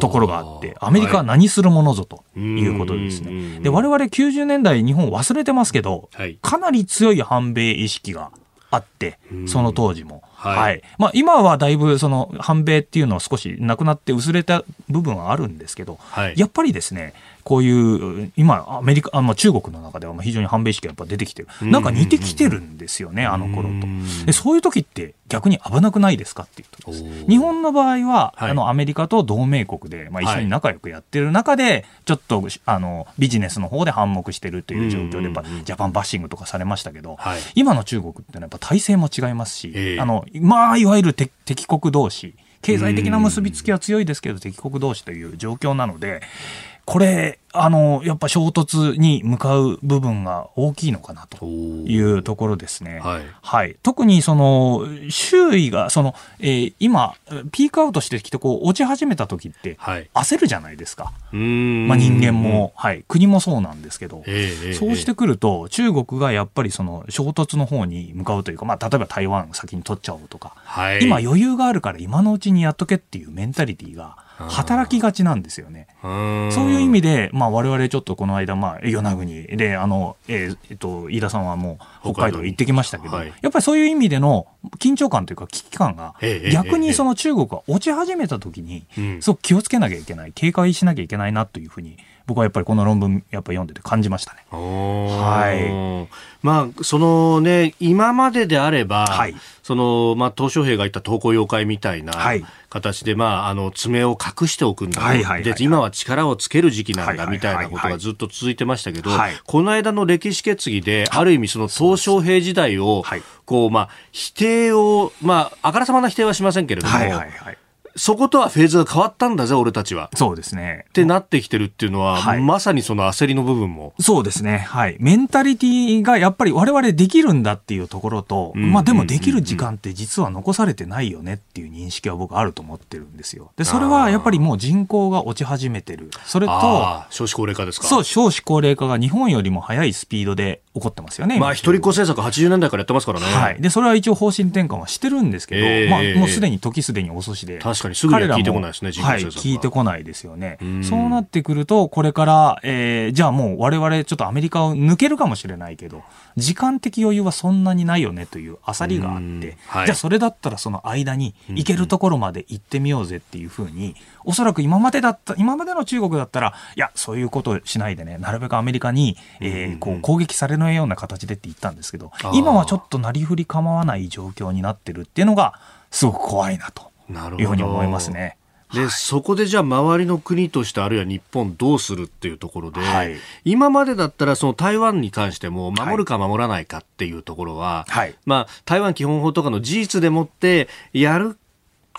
[SPEAKER 3] ところがあって、アメリカは何するものぞとい。うことです
[SPEAKER 1] はい
[SPEAKER 3] ね。で、我々90年代日本忘れてますけど、
[SPEAKER 1] はい。
[SPEAKER 3] かなり強い反米意識があって、その当時も。
[SPEAKER 1] はい
[SPEAKER 3] はい。まあ今はだいぶその反米っていうのは少しなくなって薄れた部分はあるんですけど、
[SPEAKER 1] はい
[SPEAKER 3] やっぱりですね、こういう、今、アメリカ、あまあ、中国の中ではまあ非常に反米意識がやっぱ出てきてる。なんか似てきてるんですよね、あの頃と。で、そういう時って逆に危なくないですかっていうと日本の場合は、
[SPEAKER 1] はい。
[SPEAKER 3] あの、アメリカと同盟国で、まあ、一緒に仲良くやってる中で、ちょっと、あの、ビジネスの方で反目してるという状況で、やっぱジャパンバッシングとかされましたけど、
[SPEAKER 1] はい。
[SPEAKER 3] 今の中国ってのはやっぱ体制も違いますし、
[SPEAKER 1] ええ。
[SPEAKER 3] あの、まあ、いわゆる敵敵国同士、経済的な結びつきは強いですけど、敵国同士という状況なので、これ、あの、やっぱ衝突に向かう部分が大きいのかなというところですね。
[SPEAKER 1] はい。
[SPEAKER 3] 特にその、周囲が、その、えー今、ピークアウトしてきて、こう、落ち始めた時って、
[SPEAKER 1] はい。
[SPEAKER 3] 焦るじゃないですか。
[SPEAKER 1] うーん。
[SPEAKER 3] まあ人間も、はい、国もそうなんですけど、
[SPEAKER 1] ええええ
[SPEAKER 3] そうしてくると、中国がやっぱりその衝突の方に向かうというか、まあ、例えば台湾先に取っちゃおうとか、
[SPEAKER 1] はい。
[SPEAKER 3] 今余裕があるから今のうちにやっとけっていうメンタリティーが働きがちなんですよね。そういう意味で、まあ、我々ちょっとこの間、まあ、与那国で、あの、えーえっと、飯田さんはもう北海道行ってきましたけど、
[SPEAKER 1] はい。
[SPEAKER 3] やっぱりそういう意味での緊張感というか危機感が
[SPEAKER 1] ええ、
[SPEAKER 3] 逆にその中国が落ち始めた時に、
[SPEAKER 1] うん。
[SPEAKER 3] すごく気をつけなきゃいけない、警戒しなきゃいけないなというふうに、僕はやっぱりこの論文やっぱり読んでて感じましたね。
[SPEAKER 1] はい。まあ、そのね、今までであれば、はい、その、まあ、東小平が言った東光妖怪みたいな形で、はい、まあ、あの、爪を隠しておくんだ、はいはい、で、今は力をつける時期なんだ、みたいなことがずっと続いてましたけど、この間の歴史決議で、ある意味その東小平時代を、こう、まあ、否定を、まあ、あからさまな否定はしませんけれども、はいはいはいそことはフェーズが変わったんだぜ、俺たちは。
[SPEAKER 3] そうですね。
[SPEAKER 1] ってなってきてるっていうのは、はい、まさにその焦りの部分も。
[SPEAKER 3] そうですね。はい。メンタリティがやっぱり我々できるんだっていうところと、まあでもできる時間って実は残されてないよねっていう認識は僕あると思ってるんですよ。で、それはやっぱりもう人口が落ち始めてる。それと、
[SPEAKER 1] 少子高齢化ですか
[SPEAKER 3] そう、少子高齢化が日本よりも早いスピードで起こってますよね。
[SPEAKER 1] まあ、一人っ子政策80年代からやってますからね。
[SPEAKER 3] はい。で、それは一応方針転換はしてるんですけど、えー、まあ、もうすでに時すでに遅しで。
[SPEAKER 1] 確かにすぐには聞いてこないですね、
[SPEAKER 3] はい、聞いてこないですよね。うそうなってくると、これから、えー、じゃあもう我々ちょっとアメリカを抜けるかもしれないけど、時間的余裕はそんなにないよねという焦りがあって、はい、じゃあそれだったらその間に行けるところまで行ってみようぜっていうふうに、おそらく今までだった、今までの中国だったら、いや、そういうことしないでね、なるべくアメリカに、えー、こう攻撃されないような形でって言ったんですけど、今はちょっとなりふり構わない状況になってるっていうのが、すごく怖いなというふうに思いますね。
[SPEAKER 1] で、はい、そこでじゃあ周りの国としてあるいは日本どうするっていうところで、はい、今までだったらその台湾に関しても守るか守らないかっていうところは、はい、まあ台湾基本法とかの事実でもってやる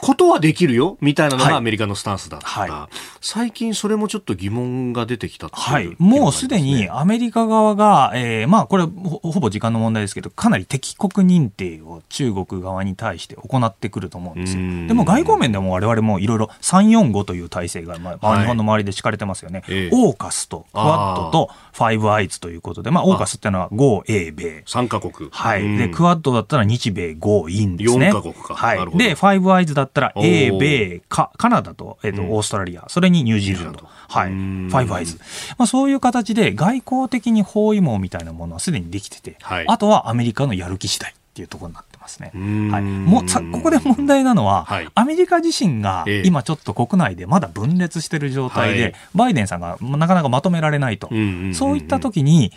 [SPEAKER 1] ことはできるよみたいなのがアメリカのスタンスだった、はい。はい、最近それもちょっと疑問が出てきた
[SPEAKER 3] はい、もうすでにアメリカ側が、えー、まあこれほぼ時間の問題ですけどかなり敵国認定を中国側に対して行ってくると思うんですよ。でも外交面でも我々もいろいろ345という体制が、まあ、日本の周りで敷かれてますよね、はい、オーカスとクワッドとファイブアイズということで、まあ、オーカスっていうのは5英米。
[SPEAKER 1] 3カ国。
[SPEAKER 3] はい、でクワッドだったら日米5インですね。
[SPEAKER 1] 4カ国か、
[SPEAKER 3] はい、でファイブアイズだったら英米カカナダと,、えーとオーストラリア。それにニュージーランド。はい、ファイブアイズ、まあ、そういう形で外交的に包囲網みたいなものはすでにできてて、はい、あとはアメリカのやる気次第っていうところになってますね。はい、もさここで問題なのは、はい、アメリカ自身が今ちょっと国内でまだ分裂している状態で、バイデンさんがなかなかまとめられないと、そういった時に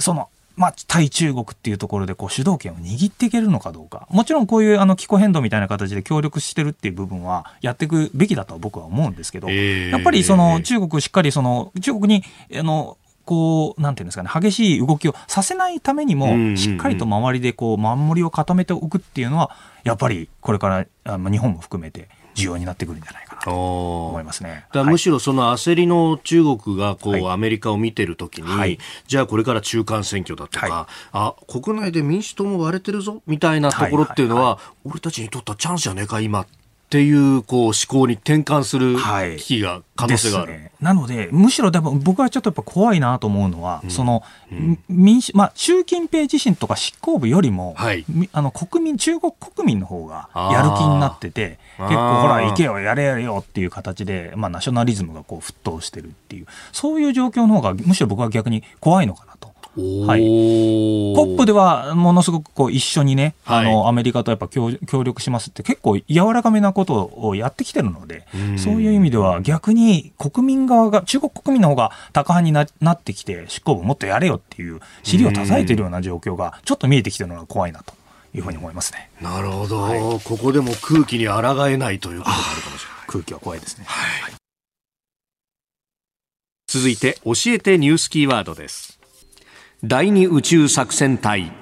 [SPEAKER 3] そのまあ、対中国っていうところでこう主導権を握っていけるのかどうか。もちろんこういうあの気候変動みたいな形で協力してるっていう部分はやっていくべきだとは僕は思うんですけど、えー、やっぱりその中国しっかりその中国にあのこう、なんていうんですかね、激しい動きをさせないためにも、しっかりと周りでこう、守りを固めておくっていうのは、やっぱりこれからあ日本も含めて重要になってくるんじゃないかなと思いますね。
[SPEAKER 1] だむしろその焦りの中国がこう、はい、アメリカを見てるときに、はい、じゃあこれから中間選挙だとか、はい、あ国内で民主党も割れてるぞみたいなところっていうのは、俺たちにとったチャンスじゃねえか今っていうこう思考に転換する危機が、可能性がある、ね、
[SPEAKER 3] なので、むしろ多分僕はちょっとやっぱ怖いなと思うのは、うん、その、うん、民主、まあ、習近平自身とか執行部よりも、はい、あの国民、中国国民の方がやる気になってて、結構ほら、行けよ、やれやれよっていう形で、まあ、ナショナリズムがこう沸騰してるっていう、そういう状況の方が、むしろ僕は逆に怖いのかはい、COP ではものすごくこう一緒にね、はい、あのアメリカとやっぱ協協力しますって結構柔らかめなことをやってきてるので、そういう意味では逆に国民側が、中国国民の方が高派にななってきて、執行部もっとやれよっていう尻を叩いてるような状況がちょっと見えてきてるのが怖いなと。いうふうに思いますね。
[SPEAKER 1] なるほど、はい、ここでも空気に抗えないということがあるかもしれない。
[SPEAKER 3] 空気は怖いですね。はい、
[SPEAKER 1] 続いて教えてニュースキーワードです。第二宇宙作戦隊。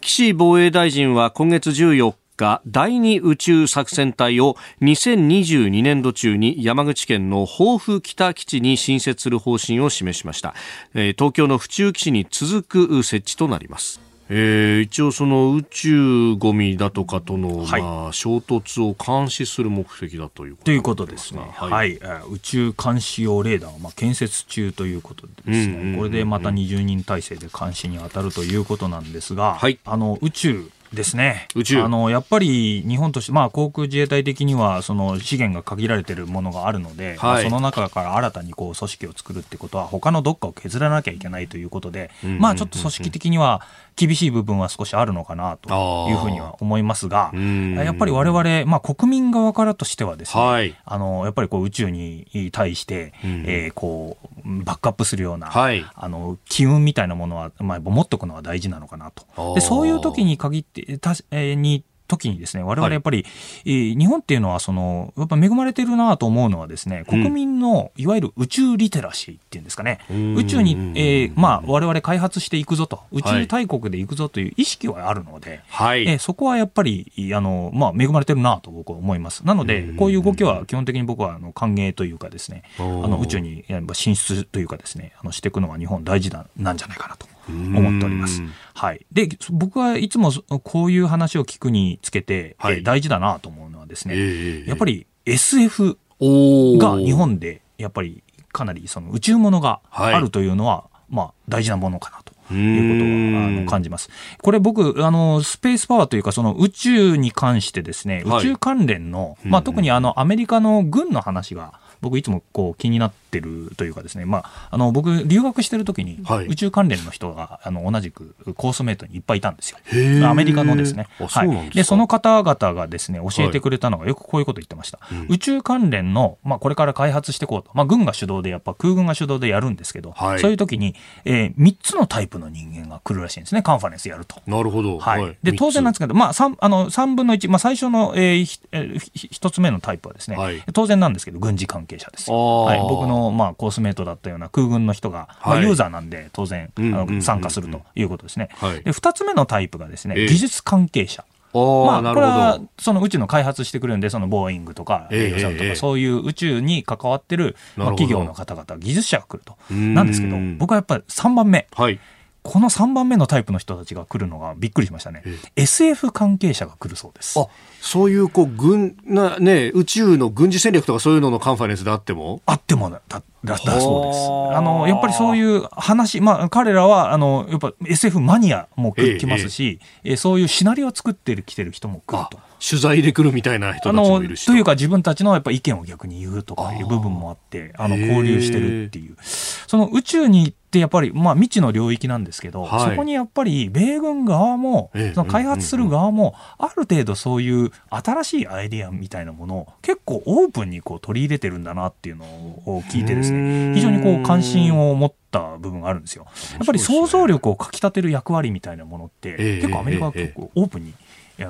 [SPEAKER 1] 岸防衛大臣は今月14日第二宇宙作戦隊を2022年度中に山口県の防府北基地に新設する方針を示しました、東京の府中基地に続く設置となります。えー、一応その宇宙ゴミだとかとの、はい、まあ、衝突を監視する目的だということ
[SPEAKER 3] ということですね、はい、はい、宇宙監視用レーダーを、まあ、建設中ということでですね、これでまた20人体制で監視に当たるということなんですが、はい、あの宇宙ですね。
[SPEAKER 1] 宇宙。
[SPEAKER 3] あの、やっぱり日本として、まあ、航空自衛隊的には、その資源が限られているものがあるので、まあ
[SPEAKER 1] はい
[SPEAKER 3] その中から新たにこう組織を作るってことは、他のどっかを削らなきゃいけないということで、
[SPEAKER 1] うん。
[SPEAKER 3] まあ、ちょっと組織的には厳しい部分は少しあるのかなというふうには思いますが、
[SPEAKER 1] うん。
[SPEAKER 3] やっぱり我々、まあ、国民側からとしてはですね、
[SPEAKER 1] はい。
[SPEAKER 3] あの、やっぱりこう宇宙に対して、
[SPEAKER 1] うん。
[SPEAKER 3] えーこう、バックアップするような、
[SPEAKER 1] はい。
[SPEAKER 3] あの、機運みたいなものは、まあ、持っとくのは大事なのかなと。で、そういう時に限って、たえーに、時にですね、我々やっぱり、えー日本っていうのは、その、やっぱ恵まれてるなと思うのはですね、国民の、いわゆる宇宙リテラシーっていうんですかね、
[SPEAKER 1] うん。
[SPEAKER 3] 宇宙に、えーまあ、我々開発していくぞと、宇
[SPEAKER 1] はい。
[SPEAKER 3] 宙大国で行くぞという意識はあるので、
[SPEAKER 1] はい。
[SPEAKER 3] えーそこはやっぱり、あの、まあ、恵まれてるなと僕は思います。なので、こういう動きは基本的に僕は、あの、歓迎というかですね、あの、宇宙に進出というかですね、あの、していくのは日本大事な、なんじゃないかなと。思っております
[SPEAKER 1] うん。
[SPEAKER 3] はい。で、僕はいつもこういう話を聞くにつけて、
[SPEAKER 1] はい
[SPEAKER 3] えー大事だなと思うのはですね、
[SPEAKER 1] ええ
[SPEAKER 3] やっぱり SF が日本で、やっぱりかなりその宇宙ものが
[SPEAKER 1] はい
[SPEAKER 3] あるというのは、まあ、大事なものかなと。いうことはあ
[SPEAKER 1] うん
[SPEAKER 3] の感じます。これ僕、あの、スペースパワーというか、その宇宙に関してですね、
[SPEAKER 1] はい
[SPEAKER 3] 宇宙関連の、まあ特にあの、アメリカの軍の話が、僕いつもこう気になってるというかですね、まあ、あの、僕留学してる時に
[SPEAKER 1] はい、
[SPEAKER 3] 宇宙関連の人が、あの、同じくコースメイトにいっぱいいたんですよ。アメリカのですね。
[SPEAKER 1] あそうなんで
[SPEAKER 3] その方々がですね、教えてくれたのがよくこういうこと言ってました。宇宙関連の、まあこれから開発していこうと。まあ軍が主導で、やっぱ空軍が主導でやるんですけど、
[SPEAKER 1] はい
[SPEAKER 3] そういう時に、えー、3つのタイプの人間が来るらしいんですね、カンファレンスやると。
[SPEAKER 1] なるほど。
[SPEAKER 3] はい。で、当然なんですけど、まあ、三あの、三分の一、まあ、最初の、えーひえーひ一つ目のタイプはですね、
[SPEAKER 1] はい
[SPEAKER 3] 当然なんですけど、軍事関係者ですはい。僕の、まあ、コースメイトだったような空軍の人が、まあ、
[SPEAKER 1] はい
[SPEAKER 3] ユーザーなんで、当然、あの、参加するということですね。
[SPEAKER 1] はい
[SPEAKER 3] で、二つ目のタイプがですね、
[SPEAKER 1] ええ
[SPEAKER 3] 技術関係者。まあ、これはその宇宙の開発してくれるんで、そのボーイングとか、
[SPEAKER 1] ええ
[SPEAKER 3] レイオさんとか、
[SPEAKER 1] ええ
[SPEAKER 3] そういう宇宙に関わってる、ま企業の方々、技術者が来ると。
[SPEAKER 1] ん
[SPEAKER 3] なんですけど、僕はやっぱり3番目。
[SPEAKER 1] はい。
[SPEAKER 3] この3番目のタイプの人たちが来るのがびっくりしましたね。SF 関係者が来るそうです。
[SPEAKER 1] あ、そういう、こう、軍、な、ね、宇宙の軍事戦略とかそういうののカンファレンスであっても？
[SPEAKER 3] あってもだ、だ、だそうです。
[SPEAKER 1] はあ
[SPEAKER 3] あの、やっぱりそういう話、まあ、彼らは、あの、やっぱ SF マニアも
[SPEAKER 1] ええ
[SPEAKER 3] 来ますし、えそういうシナリオを作ってる、来てる人も来る
[SPEAKER 1] あ
[SPEAKER 3] と。
[SPEAKER 1] 取材で来るみたいな人
[SPEAKER 3] あ
[SPEAKER 1] たちも
[SPEAKER 3] の
[SPEAKER 1] いるし。
[SPEAKER 3] というか自分たちのやっぱ意見を逆に言うとかいう部分もあってあの交流してるっていう。その宇宙に行ってやっぱりまあ未知の領域なんですけど、
[SPEAKER 1] はい。
[SPEAKER 3] そこにやっぱり米軍側も
[SPEAKER 1] ええ
[SPEAKER 3] その開発する側もある程度そういう新しいアイデアみたいなものを結構オープンにこう取り入れてるんだなっていうのを聞いてです
[SPEAKER 1] うーん
[SPEAKER 3] ね非常にこう関心を持った部分があるんですよ。やっぱり想像力をかきたてる役割みたいなものって、
[SPEAKER 1] ええ
[SPEAKER 3] 結構アメリカは結構オープンに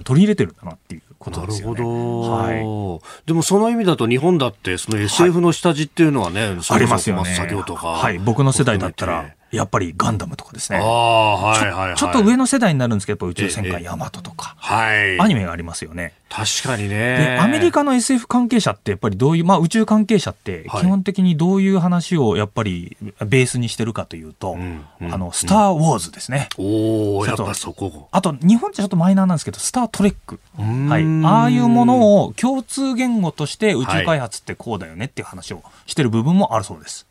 [SPEAKER 3] 取り入れてるんだなっていうこと
[SPEAKER 1] なる
[SPEAKER 3] ですよね。
[SPEAKER 1] ほど、
[SPEAKER 3] はい
[SPEAKER 1] でもその意味だと日本だってその SF の下地っていうのはね、そ
[SPEAKER 3] あ
[SPEAKER 1] れこそ小
[SPEAKER 3] りますよ
[SPEAKER 1] 作業とか。
[SPEAKER 3] はい。僕の世代だったらやっぱりガンダムとかです
[SPEAKER 1] あ
[SPEAKER 3] ね。
[SPEAKER 1] あ、はいはいはい。
[SPEAKER 3] ちょっと上の世代になるんですけど、やっぱ宇宙戦
[SPEAKER 1] ええ
[SPEAKER 3] 艦ヤマトとか、
[SPEAKER 1] はい。
[SPEAKER 3] アニメがありますよね。
[SPEAKER 1] 確かに
[SPEAKER 3] で、
[SPEAKER 1] ね。
[SPEAKER 3] アメリカの SF 関係者ってやっぱりどういう、まあ宇宙関係者って
[SPEAKER 1] はい
[SPEAKER 3] 基本的にどういう話をやっぱりベースにしてるかというと、
[SPEAKER 1] うんうん
[SPEAKER 3] あの、スター・ウォーズですね。
[SPEAKER 1] おおやっ
[SPEAKER 3] ちょっと
[SPEAKER 1] ぱそこ。
[SPEAKER 3] あと、日本ってちょっとマイナーなんですけど、スター・トレック。
[SPEAKER 1] ん
[SPEAKER 3] はい。ああいうものを共通言語として宇宙開発ってこうだよねっていう話をしてる部分もあるそうです。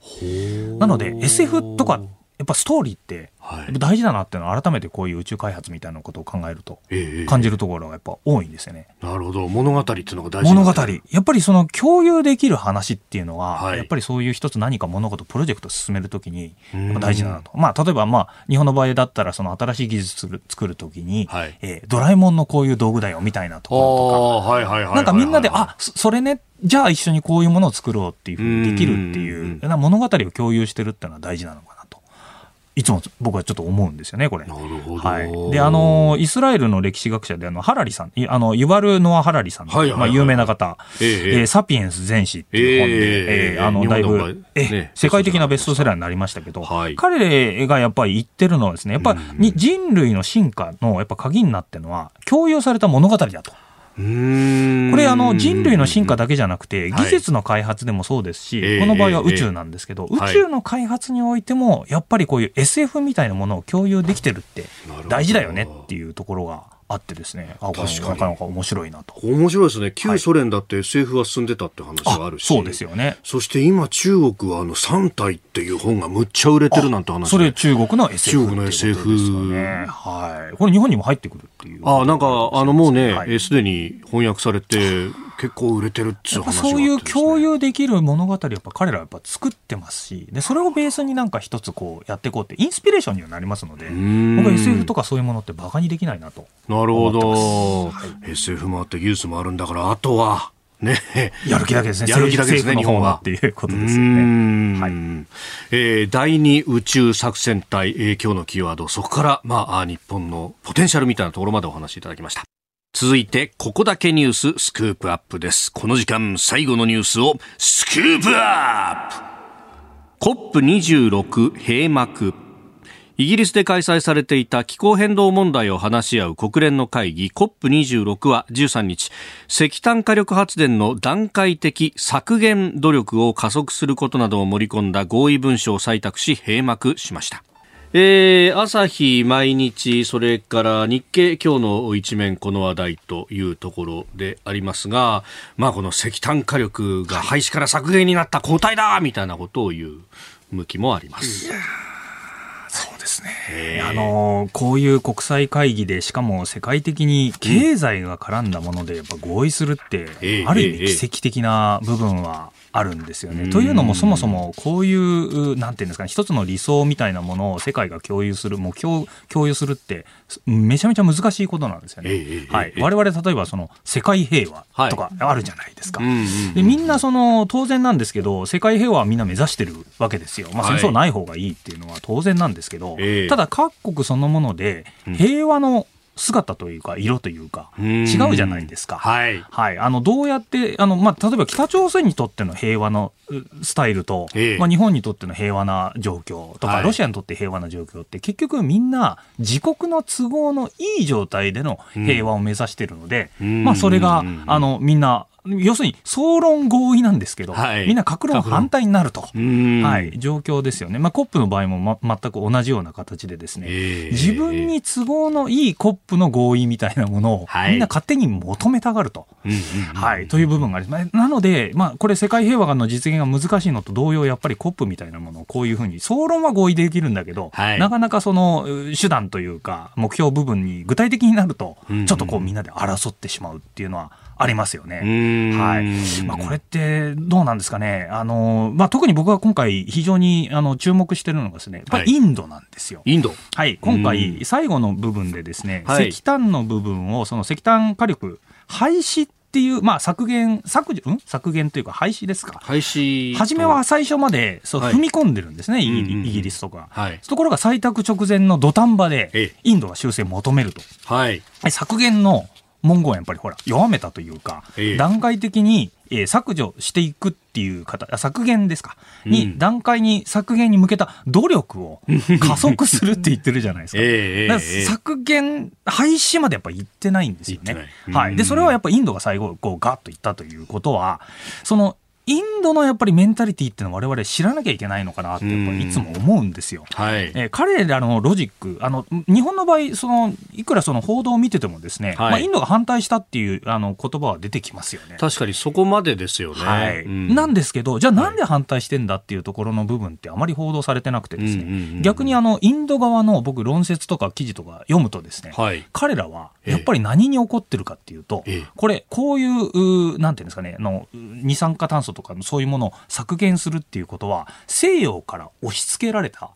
[SPEAKER 3] なので SF とかやっぱストーリーって大事だなっていうのは改めてこういう宇宙開発みたいなことを考えると
[SPEAKER 1] ええ
[SPEAKER 3] 感じるところがやっぱ多いんですよね。
[SPEAKER 1] なるほど。物語っていうのが大事
[SPEAKER 3] 物語。やっぱりその共有できる話っていうのは、
[SPEAKER 1] はい
[SPEAKER 3] やっぱりそういう一つ何か物事、プロジェクトを進めるときに、大事だなと。まあ、例えばまあ、日本の場合だったら、その新しい技術作る作るときに、
[SPEAKER 1] はい
[SPEAKER 3] えードラえもんのこういう道具だよみたいなと
[SPEAKER 1] あ
[SPEAKER 3] ころとか。なんかみんなで、あ、そそれね、じゃあ一緒にこういうものを作ろうっていうふうにできるって
[SPEAKER 1] うん
[SPEAKER 3] いう、な物語を共有してるっていうのは大事なのかなと。いつも僕はちょっと思うんですよね、これ。
[SPEAKER 1] なるほど。
[SPEAKER 3] はい。で、あの、イスラエルの歴史学者で、あの、ハラリさん、いあの、ユバル・ノア・ハラリさん、
[SPEAKER 1] はい
[SPEAKER 3] まあ、有名な方、
[SPEAKER 1] ええ
[SPEAKER 3] えーサピエンス全史っていう本で、
[SPEAKER 1] ええ
[SPEAKER 3] えーあの、
[SPEAKER 1] 日
[SPEAKER 3] だいぶ、え
[SPEAKER 1] ね
[SPEAKER 3] 世界的なベストセラーになりましたけど、
[SPEAKER 1] はい
[SPEAKER 3] 彼がやっぱり言ってるのはですね、やっぱりに人類の進化のやっぱ鍵になってるのは、共有された物語だと。これあの人類の進化だけじゃなくて
[SPEAKER 1] はい。
[SPEAKER 3] 技術の開発でもそうですし、
[SPEAKER 1] ええ
[SPEAKER 3] この場合は宇宙なんですけど、
[SPEAKER 1] ええ。
[SPEAKER 3] 宇宙の開発においてもやっぱりこういう SF みたいなものを共有できてるって大事だよねっていうところがあってですね、あ、これなかなか面白いなと。
[SPEAKER 1] 面白いですね。旧ソ連だって SF は進んでたって話があるし。
[SPEAKER 3] そうですよね。
[SPEAKER 1] そして今中国はあの3体っていう本がむっちゃ売れてるなんて話
[SPEAKER 3] それ中国の SF
[SPEAKER 1] 中国の SF
[SPEAKER 3] ですよね。はい。これ日本にも入ってくるっていう。
[SPEAKER 1] あ、なんかあのもうね、す、で、に翻訳されて、結構売れてるっていう話が、
[SPEAKER 3] ね、そういう共有できる物語やっぱ彼らはやっぱ作ってますしでそれをベースになんか一つこうやっていこうってインスピレーションにはなりますので僕は SF とかそういうものってバカにできないなと
[SPEAKER 1] なるほど、はい、SF もあって技術もあるんだからあとは ね。
[SPEAKER 3] やる気だけですね。
[SPEAKER 1] やる気だけですね、日本は。
[SPEAKER 3] っていうことですよね。はい。
[SPEAKER 1] えー、第二宇宙作戦隊、えー、今日のキーワード、そこから、まあ、日本のポテンシャルみたいなところまでお話しいただきました。続いて、ここだけニューススクープアップです。この時間、最後のニュースをスクープアップ !COP26 閉幕。イギリスで開催されていた気候変動問題を話し合う国連の会議 COP26 は13日、石炭火力発電の段階的削減努力を加速することなどを盛り込んだ合意文書を採択し閉幕しました。えー、朝日毎日、それから日経今日の一面この話題というところでありますが、まあこの石炭火力が廃止から削減になった交代だみたいなことを言う向きもあります。
[SPEAKER 3] そうですね。あの、こういう国際会議で、しかも世界的に経済が絡んだもので、やっぱ合意するって、ある意味奇跡的な部分はあるんですよね。というのもそもそもこういうなんていうんですかね一つの理想みたいなものを世界が共有する目標共有するってめちゃめちゃ難しいことなんですよね。はい、我々例えばその世界平和とかあるじゃないですか。でみんなその当然なんですけど世界平和はみんな目指してるわけですよ。まあ、戦争ない方がいいっていうのは当然なんですけど、ただ各国そのもので平和の姿というか色というか違うじゃないですか。
[SPEAKER 1] はい。
[SPEAKER 3] はい。あの、どうやって、あの、まあ、例えば北朝鮮にとっての平和のスタイルと、ええ、まあ、日本にとっての平和な状況とか、はい、ロシアにとって平和な状況って結局みんな自国の都合のいい状態での平和を目指してるので、うん、まあ、それが、あの、みんな要するに総論合意なんですけど、はい、みんな各論反対になると、はい、状況ですよね。まあ、コップの場合も、ま、全く同じような形でですね、えー、自分に都合のいいコップの合意みたいなものを、みんな勝手に求めたがると、はい、という部分があります。なので、まあ、これ世界平和の実現が難しいのと同様、やっぱりコップみたいなものをこういうふうに、総論は合意できるんだけど、はい、なかなかその手段というか、目標部分に具体的になると、ちょっとこうみんなで争ってしまうっていうのは、ありますよね。はい。まあ、これってどうなんですかね。あの、まあ、特に僕は今回非常にあの注目してるのがですね、やっぱりインドなんですよ。
[SPEAKER 1] インド
[SPEAKER 3] はい。今回最後の部分でですね、石炭の部分を、その石炭火力廃止っていう、まあ、削減、削除、ん？削減というか廃止ですか。
[SPEAKER 1] 廃止。
[SPEAKER 3] 初めは最初まで、そう、踏み込んでるんですね、イギリスとか。はい。ところが採択直前の土壇場で、インドが修正を求めると。
[SPEAKER 1] はい。
[SPEAKER 3] 削減の文言をやっぱりほら、弱めたというか、ええ、段階的に、えー、削除していくっていう方、削減ですか、うん、に、段階に削減に向けた努力を 加速するって言ってるじゃないですか。えー、削減、廃止までやっぱ言ってないんですよね。はい。で、それはやっぱインドが最後、こう、ガッと言ったということは、その、インドのやっぱりメンタリティっていうのは我々知らなきゃいけないのかなってやっぱりいつも思うんですよ。
[SPEAKER 1] はい、
[SPEAKER 3] えー、彼らのロジック、あの日本の場合そのいくらその報道を見ててもですね、はい、まあインドが反対したっていうあの言葉は出てきますよね。
[SPEAKER 1] 確かにそこまでですよね。
[SPEAKER 3] はい。うん、なんですけど、じゃあなんで反対してんだっていうところの部分ってあまり報道されてなくてですね、逆にあのインド側の僕論説とか記事とか読むとですね、はい、彼らはやっぱり何に起こってるかっていうと、ええ、これこういうなんていうんですかね、の二酸化炭素とかそういうものを削減するっていうことは西洋から押し付けられた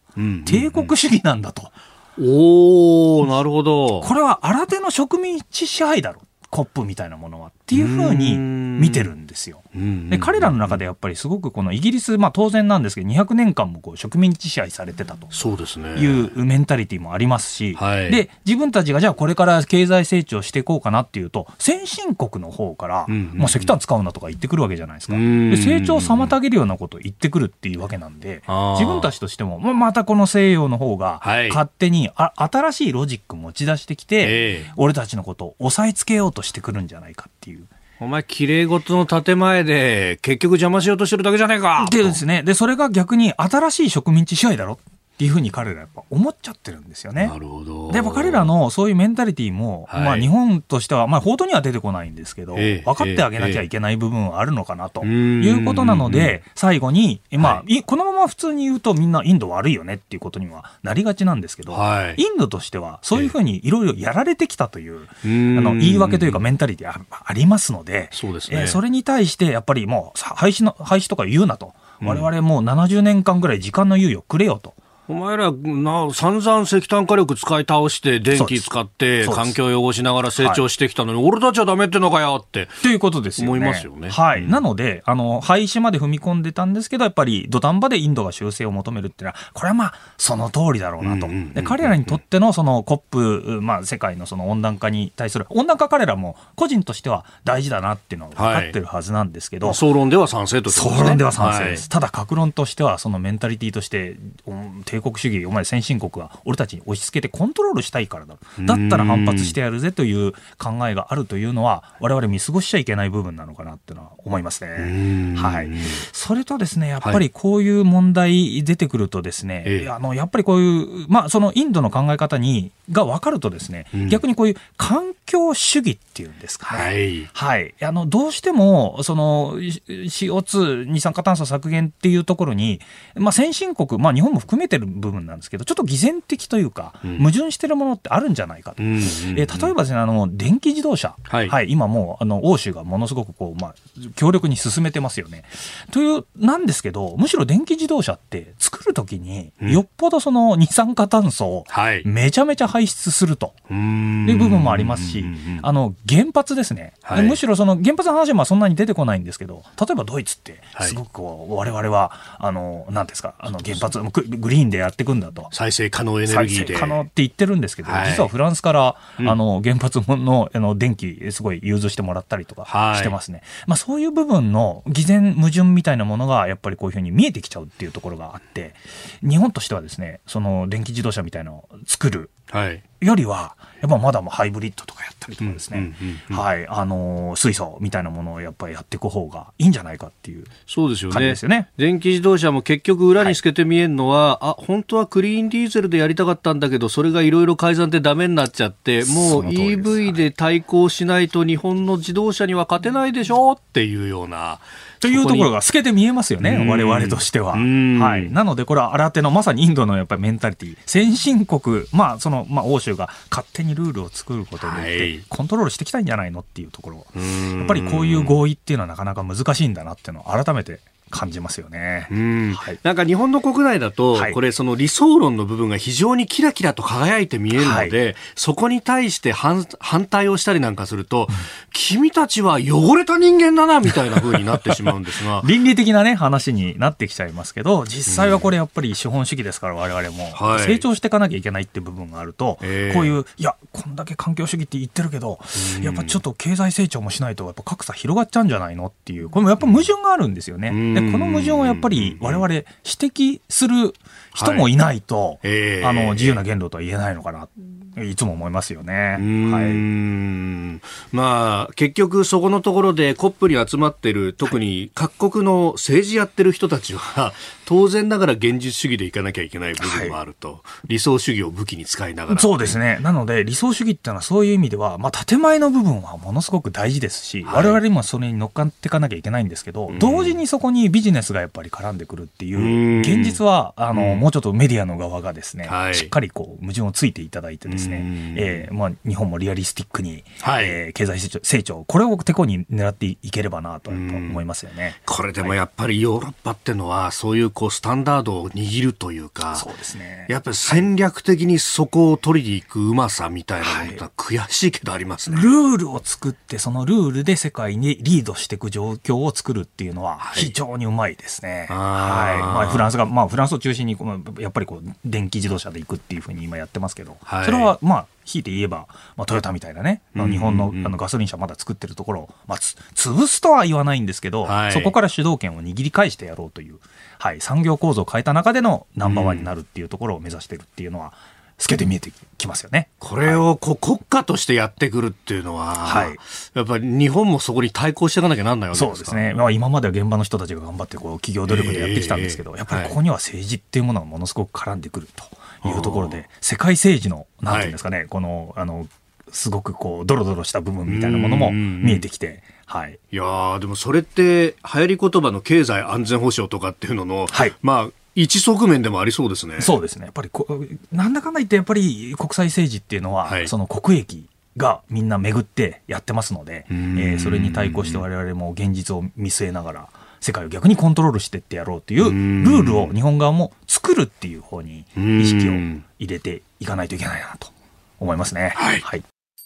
[SPEAKER 3] 帝国主義なんだと。
[SPEAKER 1] おおなるほど。
[SPEAKER 3] これは新手の植民地支配だろ。コップみたいなものはっていうふうに見てるんですよ。で彼らの中でやっぱりすごくこのイギリス、まあ、当然なんですけど200年間もこう植民地支配されてたと。いうメンタリティーもありますし、はい、で自分たちがじゃあこれから経済成長していこうかなっていうと先進国の方から、もう石炭使うなとか言ってくるわけじゃないですか。で成長を妨げるようなことを言ってくるっていうわけなんで自分たちとしても、ままたこの西洋の方が勝手にあ新しいロジック持ち出してきて、俺たちのことを押さえつけようとしてくるんじゃないかっていう。
[SPEAKER 1] お前、綺麗事の建前で、結局邪魔しようとしてるだけじゃねえか。
[SPEAKER 3] でですね。で、それが逆に新しい植民地支配だろっていうふうに彼らやっぱ思っちゃってるんですよね。
[SPEAKER 1] なるほど。
[SPEAKER 3] でやっぱ彼らのそういうメンタリティーも、
[SPEAKER 1] はい。
[SPEAKER 3] まあ日本としては、まあ報道には出てこないんですけど、
[SPEAKER 1] ええ
[SPEAKER 3] 分かってあげなきゃいけない部分はあるのかなと
[SPEAKER 1] ええ。
[SPEAKER 3] いうことなの
[SPEAKER 1] うん。
[SPEAKER 3] で、最後に、まあ、
[SPEAKER 1] はい。
[SPEAKER 3] このまま普通に言うとみんなインド悪いよねっていうことにはなりがちなんですけど、
[SPEAKER 1] はい。
[SPEAKER 3] インドとしてはそういうふうにいろいろやられてきたという、
[SPEAKER 1] うーん。
[SPEAKER 3] あの言い訳というかメンタリティーあありますので、
[SPEAKER 1] そうですね。
[SPEAKER 3] えーそれに対してやっぱりもうさ廃止の廃止とか言うなと、我々もう70年間ぐらい時間の猶予くれよと。
[SPEAKER 1] お前ら、な、散々石炭火力使い倒して、電気使って、環境を汚しながら成長してきたのに、俺たちはダメってのかよって。
[SPEAKER 3] ということですよね。
[SPEAKER 1] 思いますよね。
[SPEAKER 3] はい。
[SPEAKER 1] うん
[SPEAKER 3] なので、あの、廃止まで踏み込んでたんですけど、やっぱり土壇場でインドが修正を求めるっていうのは、これはまあ、その通りだろうなと。で、彼らにとってのその COP、まあ、世界のその温暖化に対する、温暖化彼らも個人としては大事だなっていうのは分かってるはずなんですけど、
[SPEAKER 1] 総論では賛成とね。
[SPEAKER 3] 総論では賛成です、ただ、格論としては、そのメンタリティーとして、うん帝国主義、お前、先進国は俺たちに押し付けてコントロールしたいからだ、だったら反発してやるぜという考えがあるというのは、我々見過ごしちゃいけない部分なのかなっていうのは思います
[SPEAKER 1] ん。
[SPEAKER 3] ね。はい、それとですね、やっぱりこういう問題出てくるとですね、
[SPEAKER 1] ええ。
[SPEAKER 3] あのやっぱりこういう、まあ、そのインドの考え方にが分かるとですね、
[SPEAKER 1] うん。
[SPEAKER 3] 逆にこういう環境主義っていうんですかね。
[SPEAKER 1] はい。
[SPEAKER 3] はい。あの、どうしても、その、し CO2、二酸化炭素削減っていうところに、まあ、先進国、まあ、日本も含めてる部分なんですけど、ちょっと偽善的というか、
[SPEAKER 1] うん
[SPEAKER 3] 矛盾してるものってあるんじゃないかと。
[SPEAKER 1] うんうんうん
[SPEAKER 3] えー例えばですね、あの、電気自動車。
[SPEAKER 1] はい
[SPEAKER 3] 今もう、あの、欧州がものすごくこう、まあ、強力に進めてますよね。という、なんですけど、むしろ電気自動車って作るときに、
[SPEAKER 1] うん
[SPEAKER 3] よっぽどその二酸化炭素を
[SPEAKER 1] はい。
[SPEAKER 3] めちゃめちゃ排出すると。いう部分もありますしあの原発ですね、
[SPEAKER 1] はい。
[SPEAKER 3] むしろその原発の話はまあそんなに出てこないんですけど、例えばドイツって
[SPEAKER 1] はい、
[SPEAKER 3] すごくこう、我々は、あの、なんですか、あの原発、ググリーンでやっていくんだと。
[SPEAKER 1] 再生可能エネル
[SPEAKER 3] 再
[SPEAKER 1] ギーで。
[SPEAKER 3] 生可能って言ってるんですけど、
[SPEAKER 1] はい。
[SPEAKER 3] 実はフランスから、
[SPEAKER 1] うん。
[SPEAKER 3] あの原発のあの電気、すごい融通してもらったりと
[SPEAKER 1] は
[SPEAKER 3] か
[SPEAKER 1] い。
[SPEAKER 3] してますね、まあ、そういう部分の偽善、矛盾みたいなものがやっぱりこういうふうに見えてきちゃうっていうところがあって、日本としてはですねその電気自動車みたいなのを作る
[SPEAKER 1] はい。
[SPEAKER 3] よりは、やっぱまだまあハイブリッドとかやったりとかですね、はい、あのー水素みたいなものをやっぱりやっていく方がいいんじゃないかっていう
[SPEAKER 1] そうですよね。電気自動車も結局裏に透けて見えるのは、あ本当はクリーンディーゼルでやりたかったんだけどそれがいろいろ改ざんでダメになっちゃっても
[SPEAKER 3] そう
[SPEAKER 1] EV で対抗しないと日本の自動車には勝てないでしょっていうような
[SPEAKER 3] というところが透けて見えますよね、
[SPEAKER 1] うん
[SPEAKER 3] 我々としては。
[SPEAKER 1] うん
[SPEAKER 3] はい。なので、これは新手のまさにインドのやっぱりメンタリティ。先進国、まあ、その、まあ、欧州が勝手にルールを作ることによって
[SPEAKER 1] はい、
[SPEAKER 3] コントロールしていきたいんじゃないのっていうところ。
[SPEAKER 1] や
[SPEAKER 3] やっぱりこういう合意っていうのはなかなか難しいんだなっていうのを改めて感じますよね。
[SPEAKER 1] うん。
[SPEAKER 3] はい。
[SPEAKER 1] なんか日本の国内だと、
[SPEAKER 3] はい。
[SPEAKER 1] これその理想論の部分が非常にキラキラと輝いて見えるので、そこに対して反反対をしたりなんかすると、君たちは汚れた人間だなみたいな風になってしまうんですが。
[SPEAKER 3] 倫理的なね、話になってきちゃいますけど、実際はこれやっぱり資本主義ですから、我々も、
[SPEAKER 1] はい。
[SPEAKER 3] 成長していかなきゃいけないっていう部分があると、
[SPEAKER 1] ええ。
[SPEAKER 3] こういう、いや、こんだけ環境主義って言ってるけど、やっぱちょっと経済成長もしないと、やっぱ格差広がっちゃうんじゃないのっていう、これもやっぱ矛盾があるんですよね。この矛盾をやっぱり我々指摘する人もいないと、
[SPEAKER 1] ええ
[SPEAKER 3] あの、自由な言動とは言えないのかな、いつも思いますよね。はい。
[SPEAKER 1] んまあ、結局そこのところでコップに集まってる、特に各国の政治やってる人たちは、当然ながら現実主義でいかなきゃいけない部分もあると、理想主義を武器に使いながら。
[SPEAKER 3] そうですね。なので、理想主義っていうのはそういう意味では、まあ、建前の部分はものすごく大事ですし、
[SPEAKER 1] はい。
[SPEAKER 3] 我々もそれに乗っかっていかなきゃいけないんですけど、
[SPEAKER 1] ん。
[SPEAKER 3] 同時にそこにビジネスがやっぱり絡んでくるっていうう、
[SPEAKER 1] ん。
[SPEAKER 3] 現実は、あの、
[SPEAKER 1] うん。
[SPEAKER 3] もうちょっとメディアの側がですね、
[SPEAKER 1] はい。
[SPEAKER 3] しっかりこう、矛盾をついていただいてですね
[SPEAKER 1] うん、
[SPEAKER 3] えーまあ、日本もリアリスティックに、
[SPEAKER 1] はい。
[SPEAKER 3] えー経済成長、成長、これをてこに狙っていければなと思いますよね。
[SPEAKER 1] これでもやっぱりヨーロッパってのは、そういうこうスタンダードを握るというか、
[SPEAKER 3] そうですね。
[SPEAKER 1] やっぱり戦略的にそこを取りに行くうまさみたいなものは悔しいけどありますね。
[SPEAKER 3] ルールを作って、そのルールで世界にリードしていく状況を作るっていうのは、
[SPEAKER 1] はい
[SPEAKER 3] 非常にうまいですね。
[SPEAKER 1] あ
[SPEAKER 3] はい。
[SPEAKER 1] ー
[SPEAKER 3] まあ、フランスが、まあ、フランスを中心に、やっぱりこう、電気自動車で行くっていうふうに今やってますけど、
[SPEAKER 1] はい
[SPEAKER 3] それは、まあ、ひいて言えば、まあ、トヨタみたいなね、
[SPEAKER 1] うんうんうん
[SPEAKER 3] 日本のあのガソリン車まだ作ってるところを、まあ、つ潰すとは言わないんですけど、
[SPEAKER 1] はい
[SPEAKER 3] そこから主導権を握り返してやろうという、はい、産業構造を変えた中でのナンバーワンになるっていうところを目指してるっていうのは、透けて見えてきますよね。
[SPEAKER 1] これをこう国家としてやってくるっていうのは、はい、やっぱり日本もそこに対抗していかなきゃなんないわけですか。
[SPEAKER 3] そうですね。まあ今までは現場の人たちが頑張ってこう企業努力でやってきたんですけど、えー、やっぱりここには政治っていうものがものすごく絡んでくるというところで、世界政治の、なんていうんですかね、はい、この、あの、すごくこう、ドロドロした部分みたいなものも見えてきて、はい。
[SPEAKER 1] いやでもそれって流行り言葉の経済安全保障とかっていうのの、はい、まあ、一側面でもありそうですね。
[SPEAKER 3] そうですね。やっぱりこ、なんだかんだ言って、やっぱり国際政治っていうのは、はい、その国益がみんな巡ってやってますので、えー、それに対抗して我々も現実を見据えながら、世界を逆にコントロールしてってやろうというルールを日本側も作るっていう方に意識を入れていかないといけないなと思いますね。はい、はい